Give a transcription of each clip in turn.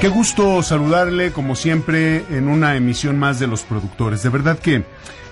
Qué gusto saludarle, como siempre, en una emisión más de Los Productores. De verdad que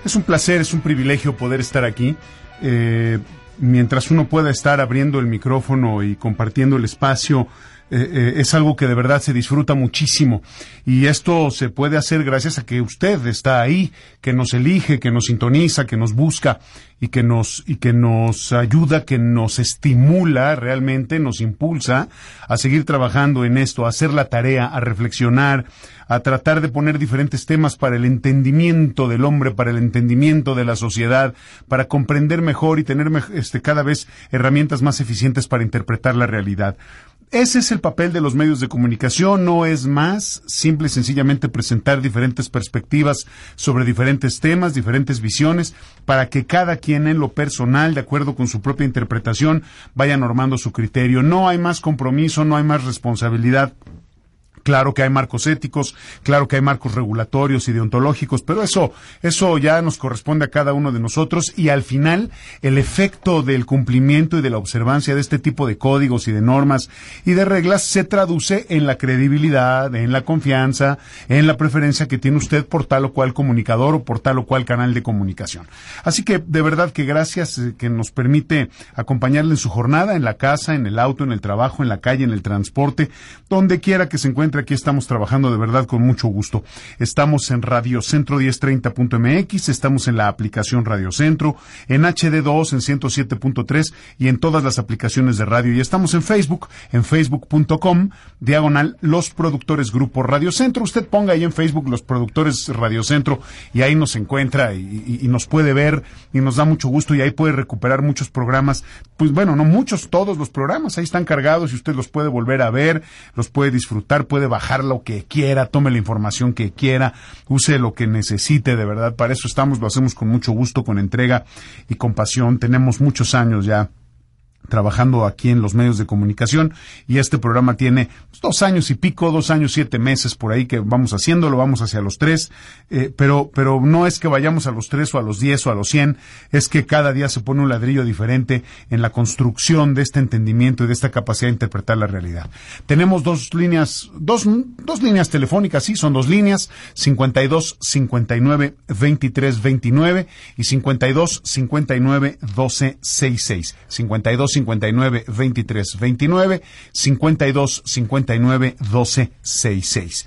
es un placer, es un privilegio poder estar aquí. Eh, mientras uno pueda estar abriendo el micrófono y compartiendo el espacio eh, eh, es algo que de verdad se disfruta muchísimo. Y esto se puede hacer gracias a que usted está ahí, que nos elige, que nos sintoniza, que nos busca y que nos, y que nos ayuda, que nos estimula realmente, nos impulsa a seguir trabajando en esto, a hacer la tarea, a reflexionar, a tratar de poner diferentes temas para el entendimiento del hombre, para el entendimiento de la sociedad, para comprender mejor y tener este, cada vez herramientas más eficientes para interpretar la realidad. Ese es el papel de los medios de comunicación, no es más, simple y sencillamente presentar diferentes perspectivas sobre diferentes temas, diferentes visiones, para que cada quien en lo personal, de acuerdo con su propia interpretación, vaya normando su criterio. No hay más compromiso, no hay más responsabilidad Claro que hay marcos éticos, claro que hay marcos regulatorios y deontológicos, pero eso, eso ya nos corresponde a cada uno de nosotros y al final el efecto del cumplimiento y de la observancia de este tipo de códigos y de normas y de reglas se traduce en la credibilidad, en la confianza, en la preferencia que tiene usted por tal o cual comunicador o por tal o cual canal de comunicación. Así que de verdad que gracias eh, que nos permite acompañarle en su jornada, en la casa, en el auto, en el trabajo, en la calle, en el transporte, donde quiera que se encuentre aquí estamos trabajando de verdad con mucho gusto. Estamos en Radio Centro 1030.mx, estamos en la aplicación Radio Centro, en HD2 en 107.3 y en todas las aplicaciones de radio. Y estamos en Facebook, en facebook.com, diagonal Los Productores Grupo Radio Centro. Usted ponga ahí en Facebook Los Productores Radio Centro y ahí nos encuentra y, y nos puede ver y nos da mucho gusto y ahí puede recuperar muchos programas. Pues bueno, no muchos, todos los programas ahí están cargados y usted los puede volver a ver, los puede disfrutar, puede bajar lo que quiera, tome la información que quiera, use lo que necesite, de verdad. Para eso estamos, lo hacemos con mucho gusto, con entrega y compasión. Tenemos muchos años ya trabajando aquí en los medios de comunicación y este programa tiene pues, dos años y pico, dos años, siete meses por ahí que vamos haciéndolo, vamos hacia los tres, eh, pero, pero no es que vayamos a los tres o a los diez o a los cien, es que cada día se pone un ladrillo diferente en la construcción de este entendimiento y de esta capacidad de interpretar la realidad. Tenemos dos líneas, dos, dos líneas telefónicas, sí, son dos líneas, 52 59 23 29 y 52 59 12 66. 52 59 23 29, 52 59 12 66.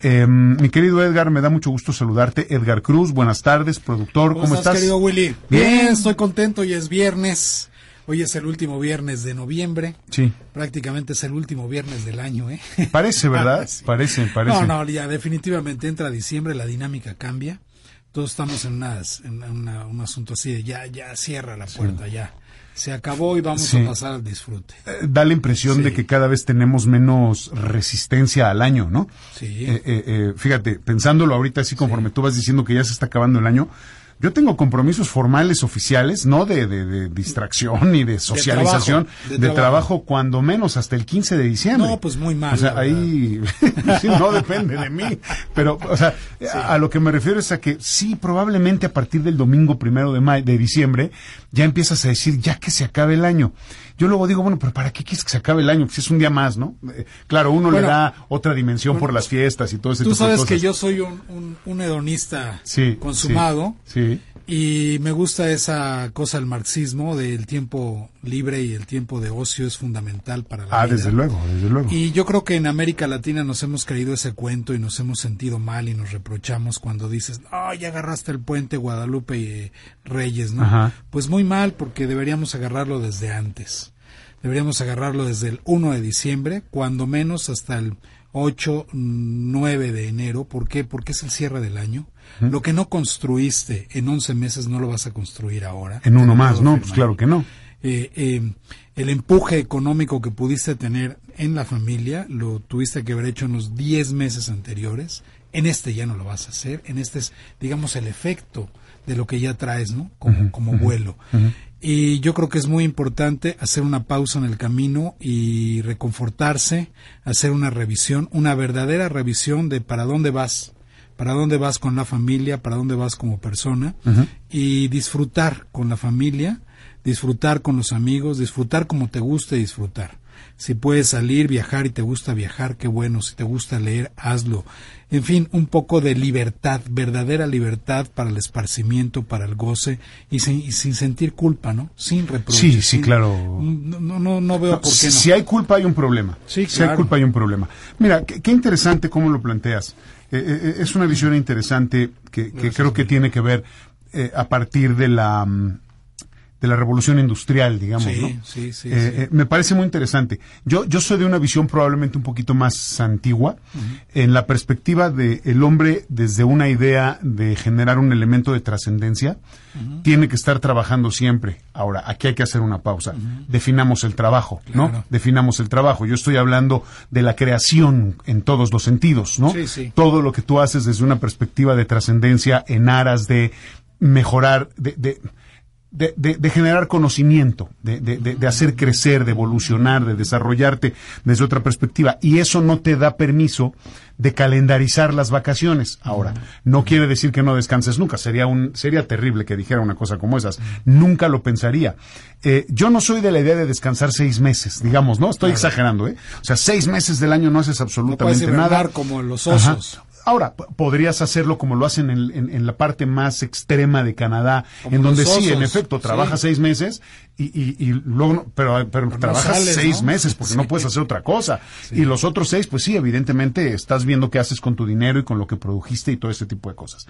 Eh, mi querido Edgar, me da mucho gusto saludarte. Edgar Cruz, buenas tardes, productor. ¿Cómo, estás, querido Willy? Bien, estoy contento. Hoy es viernes. Hoy es el último viernes de noviembre. Sí. Prácticamente es el último viernes del año, ¿eh? Parece, ¿verdad? Parece, parece. No, no, ya definitivamente entra diciembre, la dinámica cambia. Todos estamos en, unas, en un asunto así de ya, ya cierra la puerta, ya se acabó y vamos a pasar al disfrute. Eh, da la impresión de que cada vez tenemos menos resistencia al año, ¿no? Sí. Eh, eh, fíjate, pensándolo ahorita así conforme tú vas diciendo que ya se está acabando el año, Yo tengo compromisos formales oficiales, no de, de, de distracción ni de socialización, trabajo, de de, trabajo. trabajo. cuando menos hasta el 15 de diciembre. No, pues muy mal, O sea, ahí sí, no depende de mí. Pero, o sea, a, a lo que me refiero es a que sí, probablemente a partir del domingo primero de, de diciembre, ya empiezas a decir, ya que se acabe el año. Yo luego digo, bueno, pero ¿para qué quieres que se acabe el año? Pues es un día más, ¿no? Eh, claro, uno le da otra dimensión por las fiestas y todo ese Tú tipo de sabes cosas. que yo soy un, un, un hedonista Sí, consumado Sí. sí. Y me gusta esa cosa del marxismo del tiempo libre y el tiempo de ocio es fundamental para la Ah, vida. desde luego, desde luego. Y yo creo que en América Latina nos hemos creído ese cuento y nos hemos sentido mal y nos reprochamos cuando dices, ah, ya agarraste el puente Guadalupe y eh, Reyes, ¿no? Ajá. Pues muy mal porque deberíamos agarrarlo desde antes. Deberíamos agarrarlo desde el 1 de diciembre, cuando menos hasta el 8, 9 de enero. ¿Por qué? Porque es el cierre del año. Lo que no construiste en 11 meses no lo vas a construir ahora. En uno más, ¿no? Pues claro que no. eh, eh, el empuje económico que pudiste tener en la familia lo tuviste que haber hecho en los 10 meses anteriores. En este ya no lo vas a hacer. En este es, digamos, el efecto de lo que ya traes, ¿no? Como, como vuelo. Y yo creo que es muy importante hacer una pausa en el camino y reconfortarse, hacer una revisión, una verdadera revisión de para dónde vas, para dónde vas con la familia, para dónde vas como persona y disfrutar con la familia, disfrutar con los amigos, disfrutar como te guste disfrutar. Si puedes salir, viajar y te gusta viajar, qué bueno. Si te gusta leer, hazlo. En fin, un poco de libertad, verdadera libertad para el esparcimiento, para el goce y sin, y sin sentir culpa, ¿no? Sin reproches. Sí, sí, sin- claro. No, no, no, no veo por qué si, no. si hay culpa, hay un problema. Sí, Si hay claro. culpa, hay un problema. Mira, qué, qué interesante cómo lo planteas. Eh, eh, es una visión interesante que, que creo que tiene que ver eh, a partir de la mm, de la revolución industrial, digamos, Sí, ¿no? sí, sí, Eh, sí. eh, me parece muy interesante. Yo, yo soy de una visión probablemente un poquito más antigua, en la perspectiva de el hombre desde una idea de generar un elemento de trascendencia, tiene que estar trabajando siempre. Ahora, aquí hay que hacer una pausa. Definamos el trabajo, ¿no? Definamos el trabajo. Yo estoy hablando de la creación en todos los sentidos, ¿no? Sí, sí. Todo lo que tú haces desde una perspectiva de trascendencia en aras de mejorar, de, de de, de- de generar conocimiento, de, de- de- de hacer crecer, de evolucionar, de desarrollarte desde otra perspectiva. Y eso no te da permiso de calendarizar las vacaciones. Ahora, no quiere decir que no descanses nunca. Sería un, sería terrible que dijera una cosa como esas. Nunca lo pensaría. Eh, yo no soy de la idea de descansar seis meses, digamos, ¿no? Estoy exagerando, ¿eh? O sea, seis meses del año no haces No absolutamente puedes nada. como los Ajá. Ahora, podrías hacerlo como lo hacen en, en- en la parte más extrema de Canadá, Como en donde sí, en efecto, sí. trabajas seis meses y, y- y luego, no- pero, pero, no trabajas sales, seis ¿no? meses porque no puedes hacer otra cosa. Y los otros seis, pues sí, evidentemente estás viendo qué haces con tu dinero y con lo que produjiste y todo ese tipo de cosas.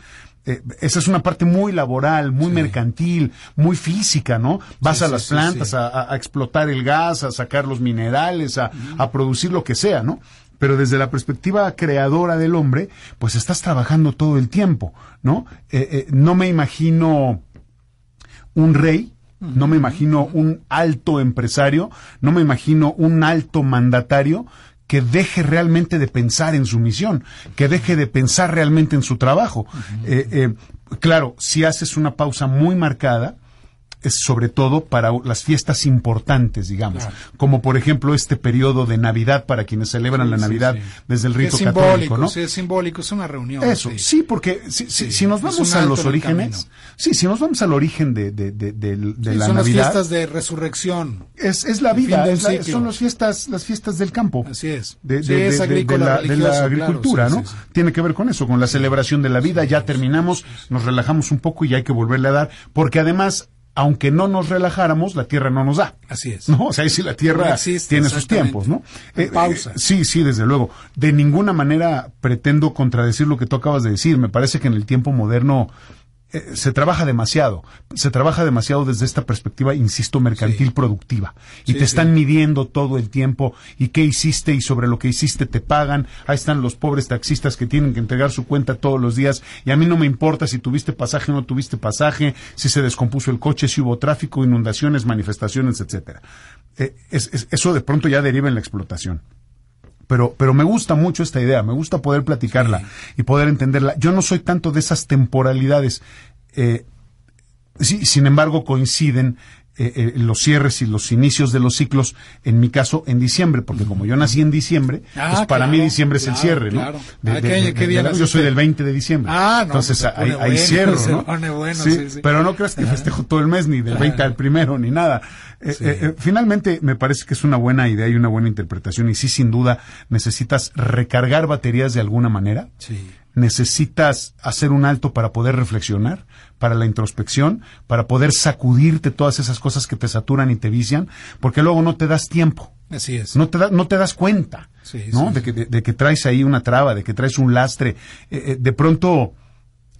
Eh, esa es una parte muy laboral, muy mercantil, muy física, ¿no? Vas a las plantas. A, explotar el gas, a sacar los minerales, a, a producir lo que sea, ¿no? Pero desde la perspectiva creadora del hombre, pues estás trabajando todo el tiempo, ¿no? Eh, eh, no me imagino un rey, no me imagino un alto empresario, no me imagino un alto mandatario que deje realmente de pensar en su misión, que deje de pensar realmente en su trabajo. Eh, eh, claro, si haces una pausa muy marcada, sobre todo para las fiestas importantes, digamos, Claro. como por ejemplo este periodo de Navidad para quienes celebran la Navidad sí. desde el rito es católico, ¿no? sí, es simbólico, es una reunión. Eso, sí, porque si, si- si nos es vamos a los orígenes, sí, si nos vamos al origen de, de, de, de- de la son las fiestas de resurrección. es, es la vida, es la- son las fiestas, las fiestas del campo. Así es. De, es agrícola, la, claro, agricultura, ¿no? Tiene que ver con eso, con la celebración de la vida. ya terminamos, nos relajamos un poco y hay que volverle a dar, porque además, aunque no nos relajáramos, la tierra no nos da. Así es. ¿no? O sea, ahí sí la Tierra No existe, tiene sus tiempos, ¿no? En pausa. sí, sí, desde luego. De ninguna manera pretendo contradecir lo que tú acabas de decir. Me parece que en el tiempo moderno eh, se trabaja demasiado. Se trabaja demasiado desde esta perspectiva, insisto, mercantil Sí. productiva. Y Sí, te sí. están midiendo todo el tiempo y qué hiciste y sobre lo que hiciste te pagan. Ahí están los pobres taxistas que tienen que entregar su cuenta todos los días y a mí no me importa si tuviste pasaje o no tuviste pasaje, si se descompuso el coche, si hubo tráfico, inundaciones, manifestaciones, etcétera. Eh, es- es- eso de pronto ya deriva en la explotación. Pero, pero me gusta mucho esta idea, me gusta poder platicarla y poder entenderla. Yo no soy tanto de esas temporalidades. Eh, sí, sin embargo, coinciden eh, eh, los cierres y los inicios de los ciclos, en mi caso, en diciembre, porque como yo nací en diciembre, Ah, pues para claro, mí diciembre es el cierre, ¿no? claro. De- Ah, de- ¿qué- de- qué de- día de- yo soy del 20 de diciembre. Ah, no, Entonces ahí, bueno, cierro, se ¿no? pone bueno, sí, sí, sí. pero no creas que festejo todo el mes, ni del 20 al primero, ni nada. Eh, eh, eh, finalmente, me parece que es una buena idea y una buena interpretación, y sí, sin duda, necesitas recargar baterías de alguna manera Sí. Necesitas hacer un alto para poder reflexionar, para la introspección, para poder sacudirte todas esas cosas que te saturan y te vician, porque luego no te das tiempo. Así es. No te, da- no te das cuenta, Sí, ¿no? sí, de. Que, de, de que traes ahí una traba, de que traes un lastre. Eh, eh, de pronto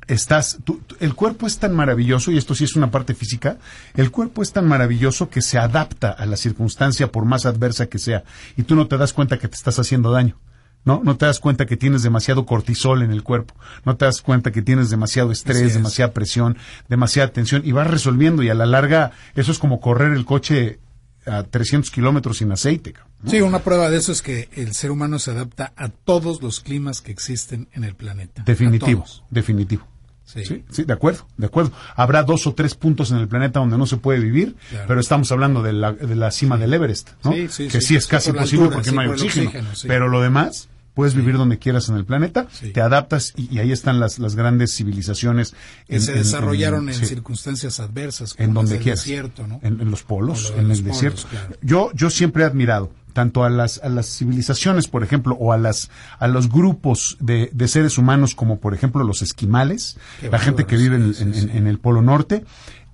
estás, tú- el cuerpo es tan maravilloso, y esto sí es una parte física, el cuerpo es tan maravilloso que se adapta a la circunstancia por más adversa que sea, y tú no te das cuenta que te estás haciendo daño. ¿No? No te das cuenta que tienes demasiado cortisol en el cuerpo, no te das cuenta que tienes demasiado estrés, es. demasiada presión, demasiada tensión, y vas resolviendo, y a la larga eso es como correr el coche a 300 kilómetros sin aceite. Sí, una prueba de eso es que el ser humano se adapta a todos los climas que existen en el planeta. Definitivo, definitivo. Sí. Sí, sí, de acuerdo, de acuerdo. Habrá dos o tres puntos en el planeta donde no se puede vivir, Claro. pero estamos hablando de la, de la cima del Everest, ¿no? Sí, sí, que sí, es casi posible altura, porque no hay oxígeno, oxígeno, sí. pero lo demás puedes vivir donde quieras en el planeta, Sí. te adaptas y, y ahí están las, las grandes civilizaciones Que se desarrollaron en, sí, circunstancias adversas, como en donde quieras, desierto, ¿no? en, los polos, lo en los el polos, desierto. claro. Yo, yo siempre he admirado tanto a las, a las civilizaciones, por ejemplo, o a las, a los grupos de, de seres humanos como, por ejemplo, los esquimales, Qué la gente que vive sí. en el Polo Norte,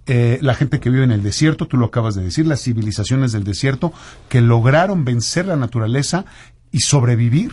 eh, la gente que vive en el desierto, tú lo acabas de decir, las civilizaciones del desierto que lograron vencer la naturaleza y sobrevivir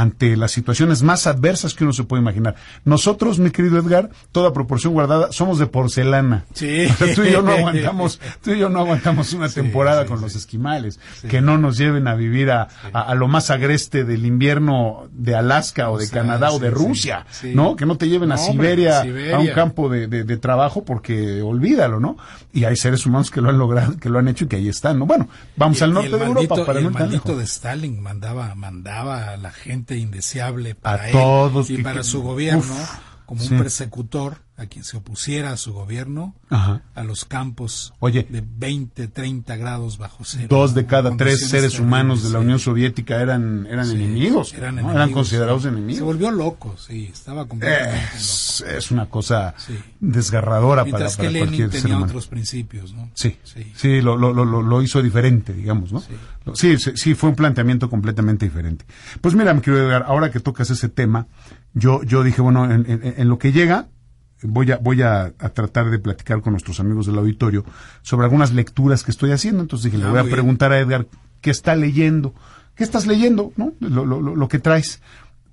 ante las situaciones más adversas que uno se puede imaginar. Nosotros, mi querido Edgar, toda proporción guardada, somos de porcelana. Sí. O sea, tú y yo no aguantamos, tú y yo no aguantamos una temporada sí, con sí. los esquimales, que no nos lleven a vivir a, a- a lo más agreste del invierno de Alaska o de sea, Canadá o de Rusia, sí. ¿no? Que no te lleven a No, hombre, Siberia, a un campo de, de- de trabajo porque olvídalo, ¿no? Y hay seres humanos que lo han logrado, que lo han hecho y que ahí están, ¿no? Bueno, vamos Y- al norte de maldito, Europa para y no el tan maldito de Stalin mandaba mandaba a la gente indeseable para A él todos y para su gobierno uf, como sí. un persecutor a quien se opusiera a su gobierno Ajá. a los campos Oye. de 20, 30 grados bajo cero. Dos de cada tres seres humanos de la. Unión Soviética eran, eran Sí, enemigos, eran, ¿no? enemigos, eran considerados sí. Se enemigos. volvió loco, sí, estaba completamente loco. Es, es una cosa Sí. desgarradora para, Mientras para que Lenin cualquier ser tenía humano. otros principios, ¿no? Sí, Sí. sí, lo, lo, lo, lo- hizo diferente, digamos, ¿no? Sí. Lo- Sí, sí, sí, fue un planteamiento completamente diferente. Pues mira, mi querido Edgar, ahora que tocas ese tema, yo, yo dije, bueno, en, en- en lo que llega, voy a, voy a, a tratar de platicar con nuestros amigos del auditorio sobre algunas lecturas que estoy haciendo. Entonces dije, le Ah, voy a bien. preguntar a Edgar qué está leyendo, qué estás leyendo, ¿no? Lo, lo, lo- lo que traes.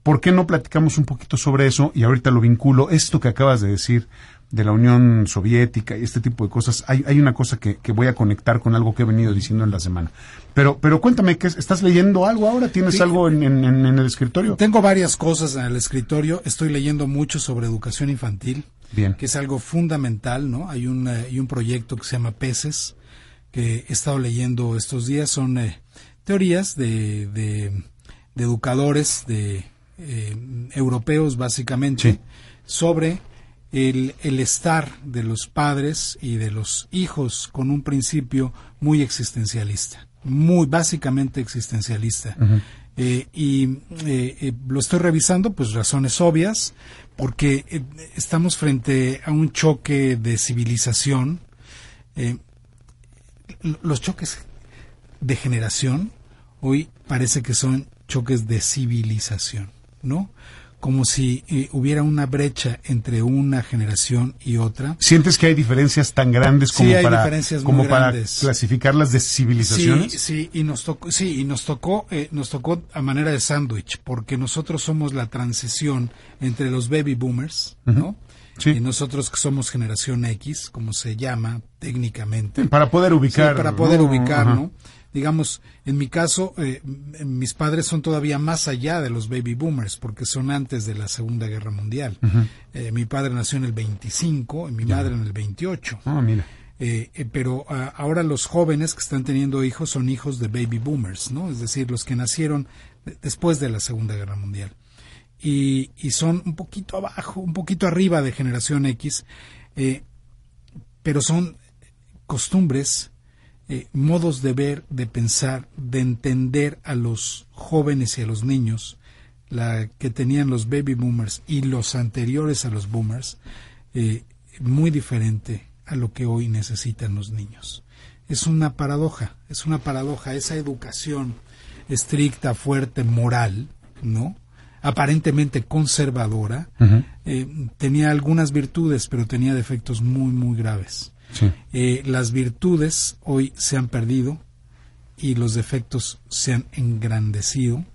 ¿Por qué no platicamos un poquito sobre eso? Y ahorita lo vinculo, esto que acabas de decir de la Unión Soviética y este tipo de cosas, hay, hay una cosa que, que voy a conectar con algo que he venido diciendo en la semana. Pero, pero cuéntame, ¿qué es- ¿estás leyendo algo ahora? ¿Tienes Sí. algo en, en- en- en el escritorio? Tengo varias cosas en el escritorio. Estoy leyendo mucho sobre educación infantil, Bien. que es algo fundamental, ¿no? Hay un, eh, hay un proyecto que se llama Peces, que he estado leyendo estos días. Son eh, teorías de, de, de educadores, de eh, europeos básicamente, Sí. sobre el, el estar de los padres y de los hijos con un principio muy existencialista, muy básicamente existencialista. Eh, y eh, eh, lo estoy revisando, pues razones obvias, porque eh, estamos frente a un choque de civilización. Los choques de generación hoy parece que son choques de civilización, ¿no? Como si eh, hubiera una brecha entre una generación y otra. ¿Sientes que hay diferencias tan grandes Sí, como hay para, diferencias muy como para grandes. clasificarlas de civilizaciones? Sí, sí, y nos tocó, sí, y nos tocó, eh, nos tocó a manera de sándwich, porque nosotros somos la transición entre los baby boomers, ¿no? Sí. Y nosotros que somos generación X, como se llama técnicamente. Para poder ubicar. Sí, para poder ¿no? ubicar, Ajá. Digamos, en mi caso, eh, mis padres son todavía más allá de los baby boomers, porque son antes de la Segunda Guerra Mundial. Eh, mi padre nació en el 25 y mi madre en el 28. Ah, mira. Eh, eh, pero ah, ahora los jóvenes que están teniendo hijos son hijos de baby boomers, ¿no? Es decir, los que nacieron de- después de la Segunda Guerra Mundial. Y, y son un poquito abajo, un poquito arriba de generación X. eh, pero son costumbres, eh, modos de ver, de pensar, de entender a los jóvenes y a los niños, la que tenían los baby boomers y los anteriores a los boomers, eh, muy diferente a lo que hoy necesitan los niños. Es una paradoja, es una paradoja, esa educación estricta, fuerte, moral, ¿no? aparentemente conservadora, eh, tenía algunas virtudes, pero tenía defectos muy, muy graves. Eh, las virtudes hoy se han perdido y los defectos se han engrandecido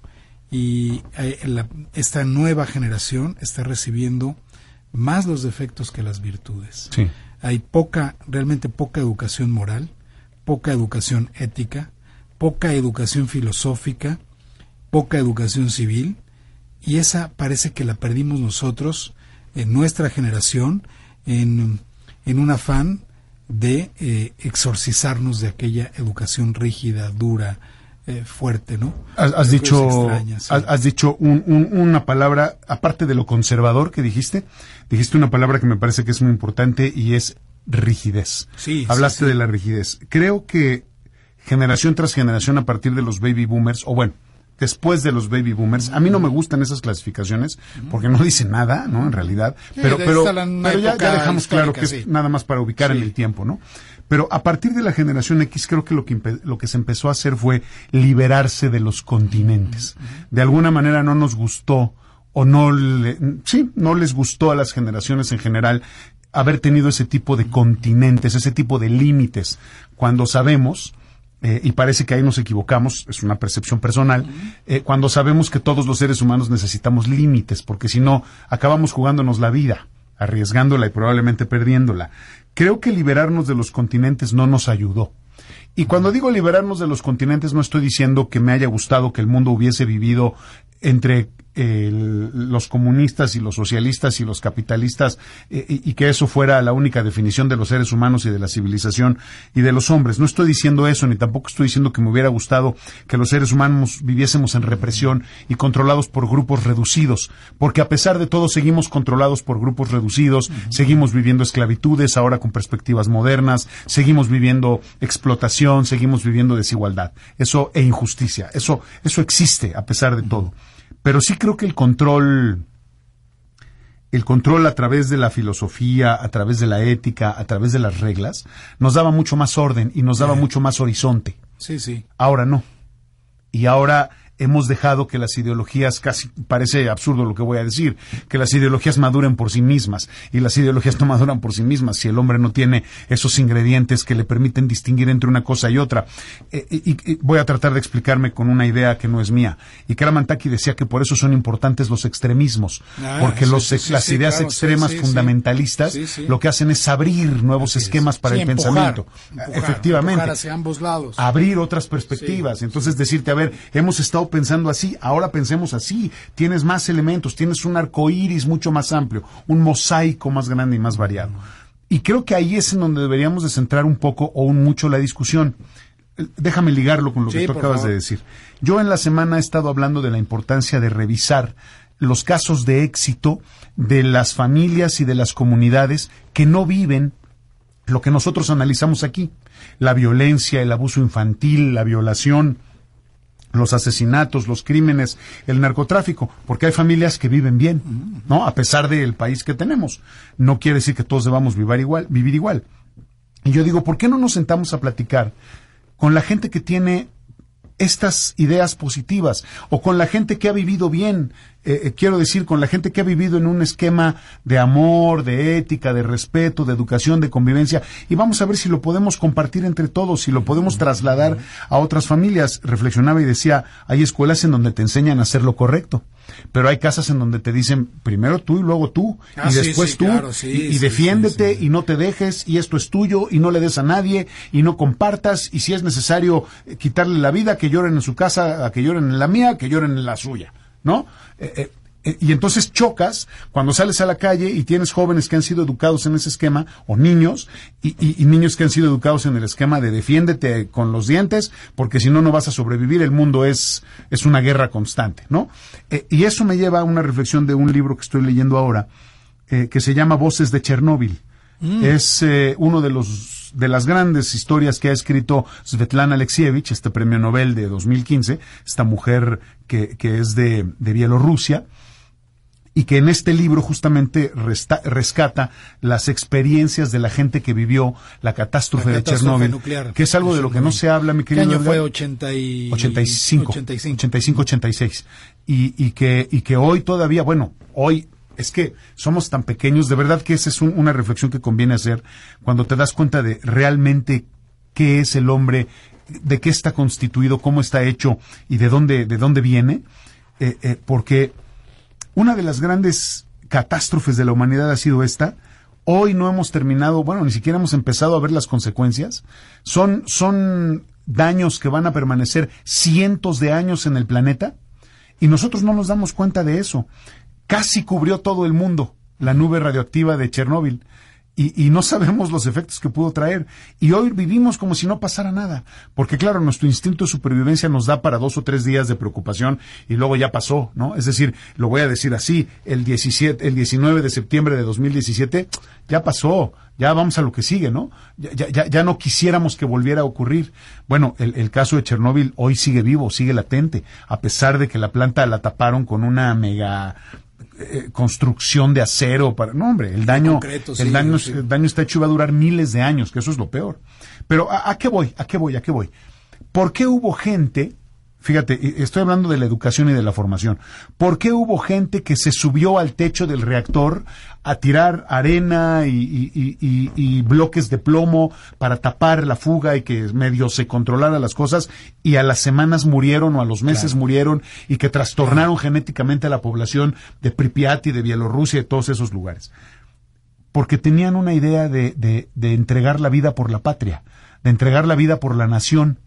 y eh, esta nueva generación está recibiendo más los defectos que las virtudes. Hay poca, realmente poca educación moral, poca educación ética, poca educación filosófica, poca educación civil y esa parece que la perdimos nosotros en nuestra generación en, en un afán de eh, exorcizarnos de aquella educación rígida, dura, eh, fuerte, ¿no? Has, dicho, has, dicho una palabra, aparte de lo conservador que dijiste, dijiste una palabra que me parece que es muy importante y es rigidez. Sí, Hablaste de la rigidez. Creo que generación tras generación a partir de los baby boomers, o bueno, después de los baby boomers. A mí no me gustan esas clasificaciones porque no dicen nada, ¿no? En realidad. pero, pero, ya, dejamos claro que es nada más para ubicar en el tiempo, ¿no? Pero a partir de la generación X creo que lo que, lo que se empezó a hacer fue liberarse de los continentes. De alguna manera no nos gustó o no le, sí, no les gustó a las generaciones en general haber tenido ese tipo de continentes, ese tipo de límites, cuando sabemos eh, y parece que ahí nos equivocamos, es una percepción personal, eh, cuando sabemos que todos los seres humanos necesitamos límites, porque si no, acabamos jugándonos la vida, arriesgándola y probablemente perdiéndola. Creo que liberarnos de los continentes no nos ayudó. Y cuando digo liberarnos de los continentes, no estoy diciendo que me haya gustado que el mundo hubiese vivido entre los comunistas y los socialistas y los capitalistas eh, y, que eso fuera la única definición de los seres humanos y de la civilización y de los hombres. No estoy diciendo eso, ni tampoco estoy diciendo que me hubiera gustado que los seres humanos viviésemos en represión y controlados por grupos reducidos, porque a pesar de todo seguimos controlados por grupos reducidos, seguimos viviendo esclavitudes ahora con perspectivas modernas, seguimos viviendo explotación, seguimos viviendo desigualdad, eso e injusticia, eso, eso existe a pesar de todo. Pero sí creo que el control, el control a través de la filosofía, a través de la ética, a través de las reglas, nos daba mucho más orden y nos daba mucho más horizonte. Sí, sí. Ahora no. Y ahora hemos dejado que las ideologías, casi parece absurdo lo que voy a decir, que las ideologías maduren por sí mismas. Y las ideologías no maduran por sí mismas si el hombre no tiene esos ingredientes que le permiten distinguir entre una cosa y otra. Eh, y, voy a tratar de explicarme con una idea que no es mía. Y Karamantaki decía que por eso son importantes los extremismos, ah, porque los, las ideas extremas fundamentalistas lo que hacen es abrir nuevos esquemas para el pensamiento. Efectivamente. hacia ambos lados. Abrir otras perspectivas. Entonces decirte, a ver, hemos estado pensando así, ahora pensemos así. Tienes más elementos, tienes un arco iris mucho más amplio, un mosaico más grande y más variado. Y creo que ahí es en donde deberíamos de centrar un poco o un mucho la discusión. Déjame ligarlo con lo que tú acabas de decir. Yo en la semana he estado hablando de la importancia de revisar los casos de éxito de las familias y de las comunidades que no viven lo que nosotros analizamos aquí. La violencia, el abuso infantil, la violación, los asesinatos, los crímenes, el narcotráfico, porque hay familias que viven bien, ¿no? A pesar del país que tenemos. No quiere decir que todos debamos vivir igual, vivir igual. Y yo digo, ¿por qué no nos sentamos a platicar con la gente que tiene estas ideas positivas o con la gente que ha vivido bien, eh, eh, quiero decir, con la gente que ha vivido en un esquema de amor, de ética, de respeto, de educación, de convivencia, y vamos a ver si lo podemos compartir entre todos, si lo podemos trasladar a otras familias. Reflexionaba y decía, hay escuelas en donde te enseñan a hacer lo correcto pero hay casas en donde te dicen primero tú y luego tú y después tú y, defiéndete y no te dejes y esto es tuyo y no le des a nadie y no compartas y si es necesario eh, quitarle la vida que lloren en su casa a que lloren en la mía que lloren en la suya no eh, eh, y entonces chocas cuando sales a la calle y tienes jóvenes que han sido educados en ese esquema, o niños, y, niños que han sido educados en el esquema de defiéndete con los dientes, porque si no, no vas a sobrevivir, el mundo es, es una guerra constante, ¿no? Eh, y eso me lleva a una reflexión de un libro que estoy leyendo ahora, eh, que se llama Voces de Chernóbil. Mm. Es eh, uno de los de las grandes historias que ha escrito Svetlana Alexievich, este premio Nobel de 2015, esta mujer que, que es de, de Bielorrusia, y que en este libro justamente rescata las experiencias de la gente que vivió la catástrofe, de Chernóbil, que es algo de lo que no se habla, mi querido. ¿Qué año fue? 80 y... 85, 85, 85, 86. Y, y, que, y que hoy todavía, bueno, hoy es que somos tan pequeños, de verdad que esa es una reflexión que conviene hacer cuando te das cuenta de realmente qué es el hombre, de qué está constituido, cómo está hecho y de dónde, de dónde viene, eh, eh, porque una de las grandes catástrofes de la humanidad ha sido esta. Hoy no hemos terminado, bueno, ni siquiera hemos empezado a ver las consecuencias. Son, son daños que van a permanecer cientos de años en el planeta y nosotros no nos damos cuenta de eso. Casi cubrió todo el mundo la nube radioactiva de Chernóbil y, no sabemos los efectos que pudo traer. Y hoy vivimos como si no pasara nada. Porque claro, nuestro instinto de supervivencia nos da para dos o tres días de preocupación y luego ya pasó, ¿no? Es decir, lo voy a decir así, el 17, el 19 de septiembre de 2017 ya pasó, ya vamos a lo que sigue, ¿no? Ya, ya, ya no quisiéramos que volviera a ocurrir. Bueno, el, el caso de Chernóbil hoy sigue vivo, sigue latente, a pesar de que la planta la taparon con una mega eh, construcción de acero para no hombre el daño el daño el daño está hecho y va a durar miles de años que eso es lo peor. Pero ¿a, qué voy a qué voy a qué voy por qué hubo gente Fíjate, estoy hablando de la educación y de la formación. ¿Por qué hubo gente que se subió al techo del reactor a tirar arena y, bloques de plomo para tapar la fuga y que medio se controlara las cosas y a las semanas murieron o a los meses murieron y que trastornaron genéticamente a la población de Pripyat y de Bielorrusia y de todos esos lugares? Porque tenían una idea de, de entregar la vida por la patria, de entregar la vida por la nación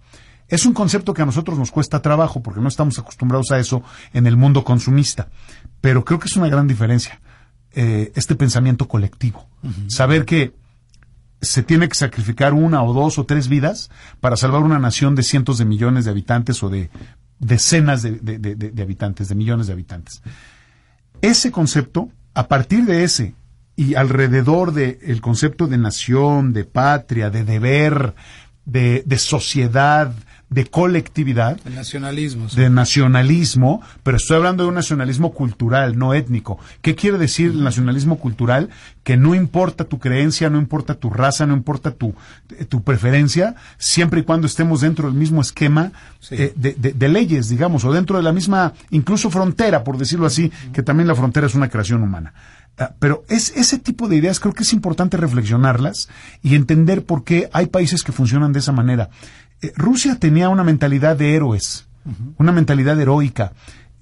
es un concepto que a nosotros nos cuesta trabajo porque no estamos acostumbrados a eso en el mundo consumista, pero creo que es una gran diferencia eh, este pensamiento colectivo. Saber que se tiene que sacrificar una o dos o tres vidas para salvar una nación de cientos de millones de habitantes o de decenas de, habitantes, de millones de habitantes. Ese concepto, a partir de ese y alrededor del concepto de nación, de patria, de deber, de, sociedad, de colectividad. De nacionalismo. De nacionalismo, pero estoy hablando de un nacionalismo cultural, no étnico. ¿Qué quiere decir el nacionalismo cultural? Que no importa tu creencia, no importa tu raza, no importa tu, tu preferencia, siempre y cuando estemos dentro del mismo esquema eh, de, de, leyes, digamos, o dentro de la misma, incluso frontera, por decirlo así, que también la frontera es una creación humana. Ah, pero es, ese tipo de ideas creo que es importante reflexionarlas y entender por qué hay países que funcionan de esa manera. Eh, Rusia tenía una mentalidad de héroes, una mentalidad heroica.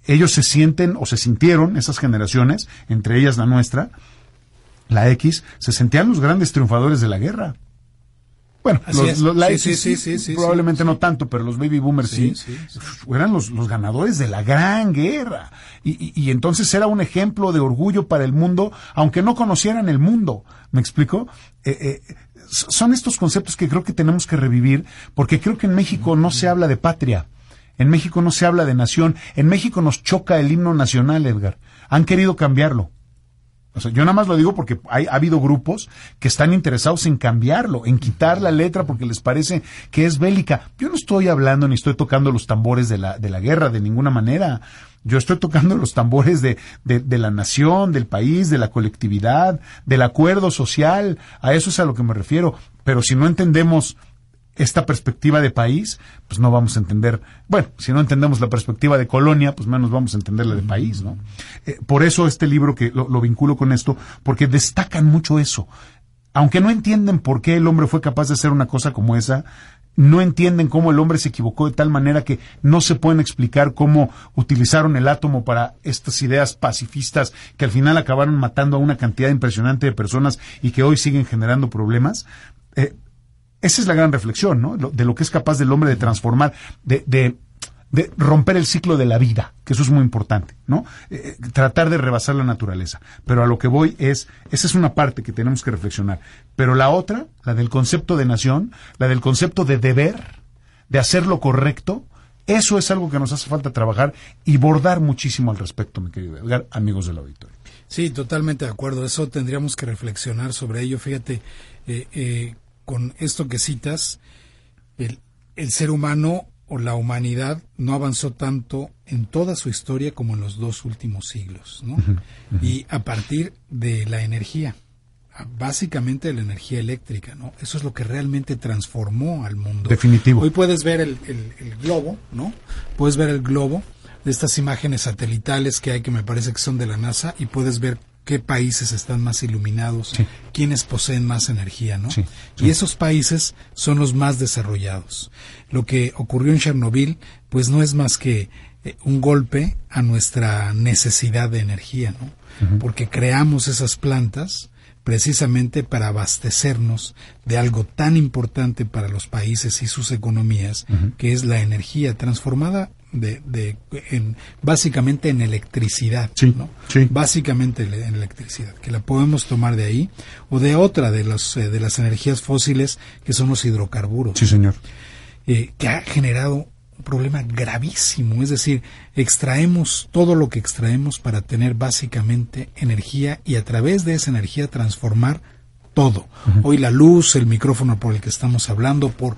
Ellos se sienten o se sintieron, esas generaciones, entre ellas la nuestra, la X, se sentían los grandes triunfadores de la guerra. Bueno, los, probablemente no tanto, pero los baby boomers sí, eran los, los, ganadores de la gran guerra. Y, y, entonces era un ejemplo de orgullo para el mundo, aunque no conocieran el mundo. ¿Me explico? Eh, eh, son estos conceptos que creo que tenemos que revivir, porque creo que en México no se habla de patria. En México no se habla de nación. En México nos choca el himno nacional, Edgar. Han querido cambiarlo. O sea, yo nada más lo digo porque hay, ha habido grupos que están interesados en cambiarlo, en quitar la letra porque les parece que es bélica. Yo no estoy hablando ni estoy tocando los tambores de la, de la guerra de ninguna manera. Yo estoy tocando los tambores de, de, de, la nación, del país, de la colectividad, del acuerdo social. A eso es a lo que me refiero. Pero si no entendemos esta perspectiva de país, pues no vamos a entender, bueno, si no entendemos la perspectiva de colonia, pues menos vamos a entender la de país, ¿no? Eh, por eso este libro que lo, vinculo con esto, porque destacan mucho eso. Aunque no entienden por qué el hombre fue capaz de hacer una cosa como esa, no entienden cómo el hombre se equivocó de tal manera que no se pueden explicar cómo utilizaron el átomo para estas ideas pacifistas que al final acabaron matando a una cantidad impresionante de personas y que hoy siguen generando problemas. Eh, esa es la gran reflexión, ¿no? De lo que es capaz del hombre de transformar, de, de, de romper el ciclo de la vida, que eso es muy importante, ¿no? Eh, eh, tratar de rebasar la naturaleza. Pero a lo que voy es, esa es una parte que tenemos que reflexionar. Pero la otra, la del concepto de nación, la del concepto de deber, de hacer lo correcto, eso es algo que nos hace falta trabajar y bordar muchísimo al respecto, mi querido Edgar, amigos del auditorio. Sí, totalmente de acuerdo. Eso tendríamos que reflexionar sobre ello. Fíjate, eh, eh, con esto que citas, el, el ser humano o la humanidad no avanzó tanto en toda su historia como en los dos últimos siglos, ¿no? Y a partir de la energía, básicamente la energía eléctrica, ¿no? Eso es lo que realmente transformó al mundo. Definitivo. Hoy puedes ver el, el, el globo, ¿no? Puedes ver el globo de estas imágenes satelitales que hay que me parece que son de la NASA y puedes ver qué países están más iluminados, Sí. quiénes poseen más energía, ¿no? Sí, Y esos países son los más desarrollados. Lo que ocurrió en Chernobyl, pues no es más que eh, un golpe a nuestra necesidad de energía, ¿no? Porque creamos esas plantas precisamente para abastecernos de algo tan importante para los países y sus economías, que es la energía transformada de, de en, básicamente en electricidad, Sí, ¿no? sí. básicamente en electricidad, que la podemos tomar de ahí o de otra de los eh, de las energías fósiles que son los hidrocarburos Sí, señor. eh, que ha generado un problema gravísimo. Es decir, extraemos todo lo que extraemos para tener básicamente energía y a través de esa energía transformar todo. Hoy la luz, el micrófono por el que estamos hablando, por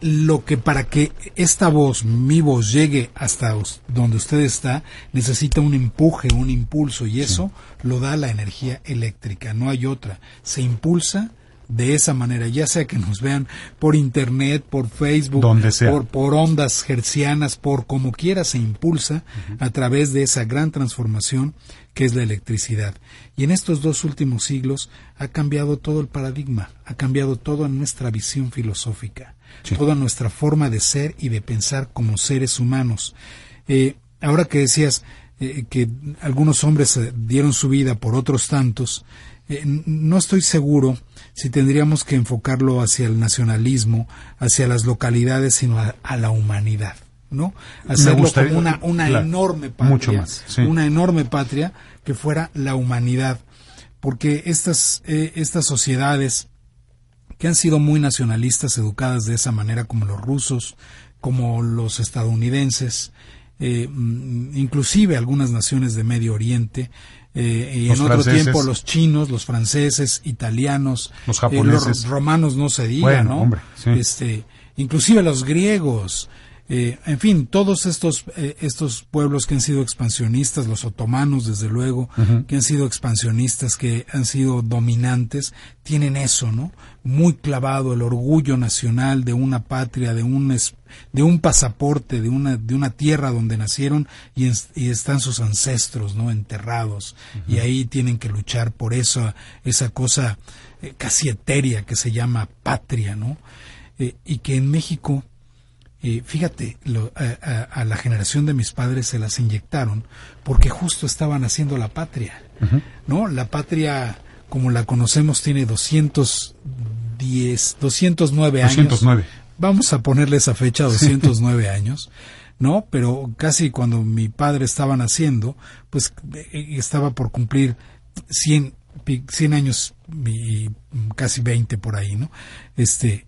lo que para que esta voz, mi voz, llegue hasta donde usted está, necesita un empuje, un impulso y eso lo da la energía eléctrica, no hay otra. Se impulsa de esa manera, ya sea que nos vean por internet, por Facebook, Donde sea. por, por ondas hercianas, por como quiera se impulsa a través de esa gran transformación que es la electricidad. Y en estos dos últimos siglos ha cambiado todo el paradigma, ha cambiado toda nuestra visión filosófica, toda nuestra forma de ser y de pensar como seres humanos. Eh, ahora que decías eh, que algunos hombres eh, dieron su vida por otros tantos, eh, no estoy seguro si tendríamos que enfocarlo hacia el nacionalismo, hacia las localidades, sino a, a la humanidad, ¿no? Hacerlo gustaría- como una, una claro, enorme patria, mucho más, sí. una enorme patria que fuera la humanidad, porque estas eh, estas sociedades que han sido muy nacionalistas, educadas de esa manera como los rusos, como los estadounidenses, eh, mm, inclusive algunas naciones de Medio Oriente, eh, y Los en otro franceses. tiempo los chinos, los franceses, italianos, Los japoneses. romanos no se diga, Bueno, ¿no? hombre, sí. Este, inclusive los griegos, eh, en fin, todos estos eh, estos pueblos que han sido expansionistas, los otomanos desde luego, que han sido expansionistas, que han sido dominantes, tienen eso, ¿no? Muy clavado el orgullo nacional de una patria, de un es- de un pasaporte, de una de una tierra donde nacieron y, es- y están sus ancestros, ¿no? Enterrados y ahí tienen que luchar por eso, esa cosa eh, casi etérea que se llama patria, ¿no? Eh, y que en México eh, fíjate, lo- a, a- a la generación de mis padres se las inyectaron porque justo estaban haciendo la patria, ¿no? La patria, como la conocemos, tiene 210, 209 años. 209. Vamos a ponerle esa fecha, 209 años, ¿no? Pero casi cuando mi padre estaba naciendo, pues eh, estaba por cumplir 100, pi- 100 años y casi 20 por ahí, ¿no? Este,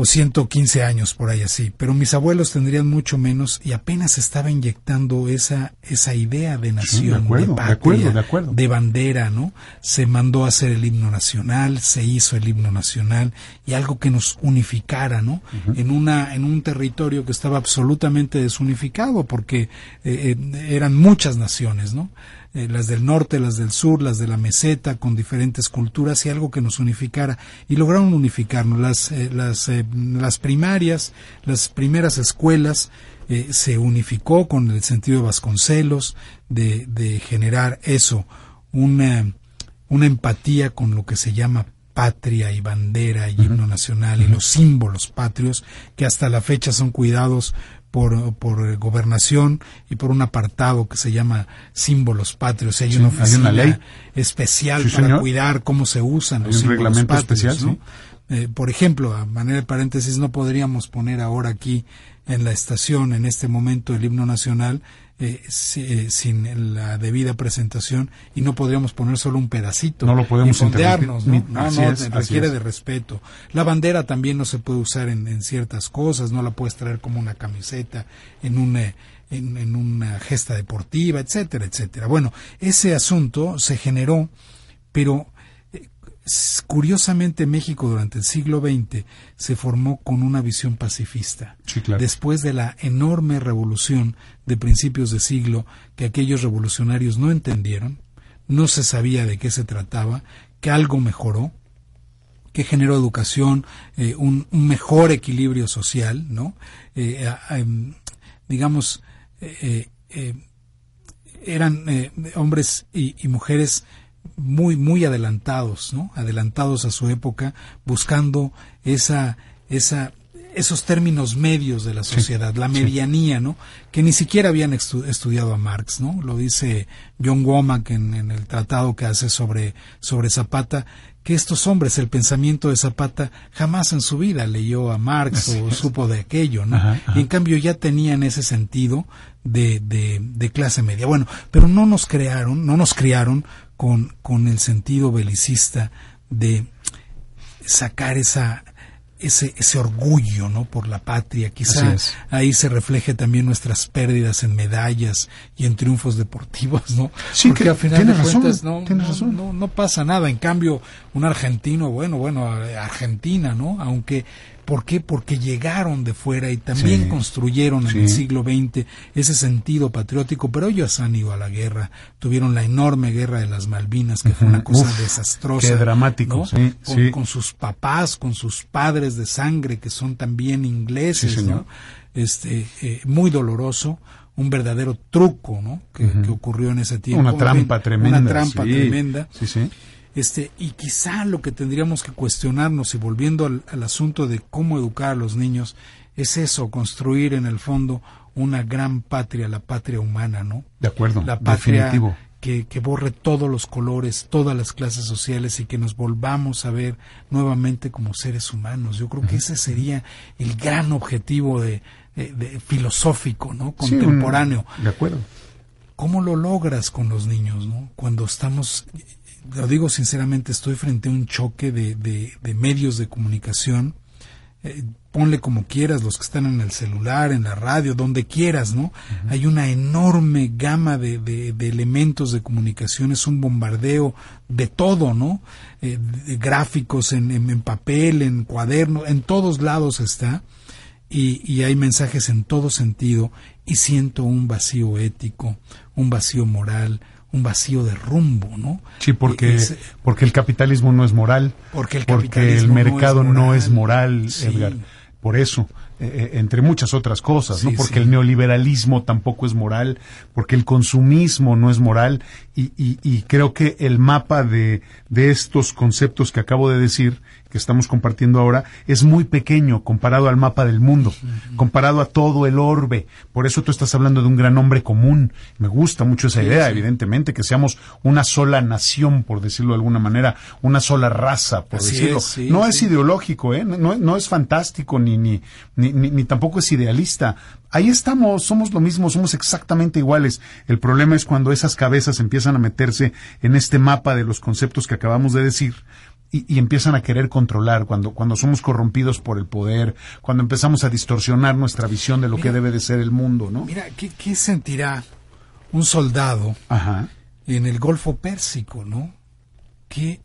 o 115 años por ahí así, pero mis abuelos tendrían mucho menos y apenas estaba inyectando esa esa idea de nación, acuerdo, de patria, acuerdo, de acuerdo. de bandera, ¿no? Se mandó a hacer el himno nacional, se hizo el himno nacional y algo que nos unificara, ¿no? En una en un territorio que estaba absolutamente desunificado porque eh, eh, eran muchas naciones, ¿no? Eh, las del norte, las del sur, las de la meseta, con diferentes culturas y algo que nos unificara. Y lograron unificarnos. Las, eh, las, eh, las primarias, las primeras escuelas, eh, se unificó con el sentido de Vasconcelos, de, de generar eso, una, una empatía con lo que se llama patria y bandera y himno nacional y los símbolos patrios que hasta la fecha son cuidados por, por eh, gobernación y por un apartado que se llama símbolos patrios. Hay Sí, una hay una oficina ley. especial Sí, para señor. cuidar cómo se usan Hay los un símbolos reglamento patrios, especial, ¿no? Eh, por ejemplo, a manera de paréntesis, no podríamos poner ahora aquí en la estación, en este momento, el himno nacional eh, si- eh, sin la debida presentación y no podríamos poner solo un pedacito. No lo podemos y fondearnos, ¿no? No, no, es, requiere de respeto. La bandera también no se puede usar en, en ciertas cosas, no la puedes traer como una camiseta en un, eh, en, en una gesta deportiva, etcétera, etcétera. Bueno, ese asunto se generó, pero curiosamente México durante el siglo XX se formó con una visión pacifista. Sí, claro. Después de la enorme revolución de principios de siglo que aquellos revolucionarios no entendieron, no se sabía de qué se trataba, que algo mejoró, que generó educación, eh, un, un mejor equilibrio social, ¿no? Eh, a- em, digamos, eh, eh, eh, eran eh, hombres y, y mujeres muy muy adelantados, ¿no? Adelantados a su época, buscando esa esa esos términos medios de la sociedad, la medianía, ¿no? Que ni siquiera habían estu- estudiado a Marx, ¿no? Lo dice John Womack en, en el tratado que hace sobre sobre Zapata, que estos hombres, el pensamiento de Zapata, jamás en su vida leyó a Marx o supo de aquello, ¿no? Ajá, ajá. Y en cambio ya tenían ese sentido de, de, de clase media. Bueno, pero no nos crearon, no nos criaron con, con el sentido belicista de sacar esa ese, ese orgullo no por la patria. Quizá ahí se refleje también nuestras pérdidas en medallas y en triunfos deportivos no Sí, porque que- al final de razón, cuentas no, razón. no, no pasa nada. En cambio un argentino bueno bueno Argentina no aunque ¿Por qué? Porque llegaron de fuera y también Sí. construyeron en Sí. el siglo XX ese sentido patriótico, pero ellos han ido a la guerra, tuvieron la enorme guerra de las Malvinas, que fue una cosa Uf, desastrosa. qué dramático, ¿no? sí, con, sí. con sus papás, con sus padres de sangre, que son también ingleses. ¿no? Este, eh, muy doloroso, un verdadero truco, ¿no? Que, que ocurrió en ese tiempo. Una trampa tremenda. Una trampa sí. tremenda. Sí, sí. Este, y quizá lo que tendríamos que cuestionarnos, y volviendo al, al asunto de cómo educar a los niños, es eso, construir en el fondo una gran patria, la patria humana, ¿no? De acuerdo. La patria definitivo. que, que borre todos los colores, todas las clases sociales y que nos volvamos a ver nuevamente como seres humanos. Yo creo que ese sería el gran objetivo de, de- de- filosófico, ¿no? Sí, Contemporáneo. de acuerdo. ¿Cómo lo logras con los niños, no? Cuando estamos, lo digo sinceramente, estoy frente a un choque de, de, de medios de comunicación. Eh, ponle como quieras, los que están en el celular, en la radio, donde quieras, ¿no? Hay una enorme gama de, de, de elementos de comunicación, es un bombardeo de todo, ¿no? Eh, de gráficos en, en, en papel, en cuaderno, en todos lados está y, y hay mensajes en todo sentido y siento un vacío ético, un vacío moral, un vacío de rumbo, ¿no? Sí, porque, Es- porque el capitalismo no es moral. Porque el porque no mercado no es moral, Sí. Edgar. Por eso, eh, eh, entre muchas otras cosas, ¿no? Porque sí. el neoliberalismo tampoco es moral, porque el consumismo no es moral, y, y, y creo que el mapa de, de estos conceptos que acabo de decir, que estamos compartiendo ahora, es muy pequeño comparado al mapa del mundo, comparado a todo el orbe. Por eso tú estás hablando de un gran hombre común. Me gusta mucho esa idea, evidentemente, que seamos una sola nación, por decirlo de alguna manera, una sola raza, por Así decirlo. es, sí, no es ideológico, ¿eh? no, no es fantástico ni, ni, ni tampoco es idealista. Ahí estamos, somos lo mismo, somos exactamente iguales. El problema es cuando esas cabezas empiezan a meterse en este mapa de los conceptos que acabamos de decir. Y, y empiezan a querer controlar cuando, cuando somos corrompidos por el poder, cuando empezamos a distorsionar nuestra visión de lo que debe de ser el mundo, ¿no? Mira, ¿qué, qué sentirá un soldado Ajá. en el Golfo Pérsico, ¿no? Que eh,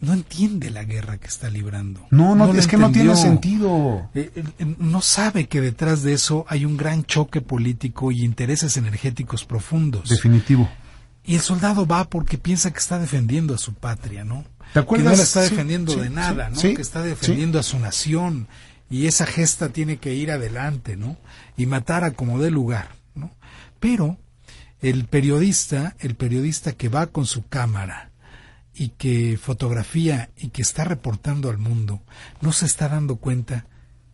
no entiende la guerra que está librando. No, no, es que no tiene sentido. Eh, eh, no sabe que detrás de eso hay un gran choque político y intereses energéticos profundos. Definitivo. Y el soldado va porque piensa que está defendiendo a su patria, ¿no? ¿Te acuerdas? Que no la está defendiendo sí, de nada, ¿no? sí, que está defendiendo a su nación. Y esa gesta tiene que ir adelante, ¿no? Y matar a como dé lugar, ¿no? Pero el periodista, el periodista que va con su cámara y que fotografía y que está reportando al mundo, no se está dando cuenta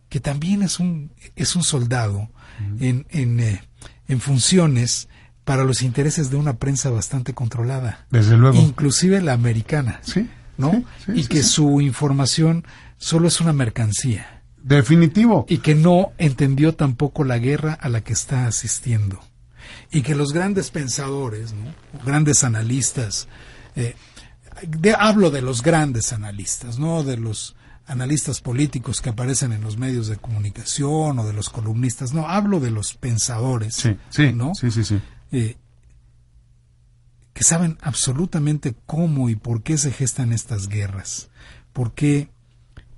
que también es un, es un soldado en, en, eh, en funciones para los intereses de una prensa bastante controlada, Desde luego. inclusive la americana, Sí. ¿No? sí, sí, y sí, que su información solo es una mercancía Definitivo. y que no entendió tampoco la guerra a la que está asistiendo. Y que los grandes pensadores, ¿no? grandes analistas, eh, de- hablo de los grandes analistas, no de los analistas políticos que aparecen en los medios de comunicación o de los columnistas, no, hablo de los pensadores, Sí, sí, ¿no? sí, sí, sí. Eh, que saben absolutamente cómo y por qué se gestan estas guerras, por qué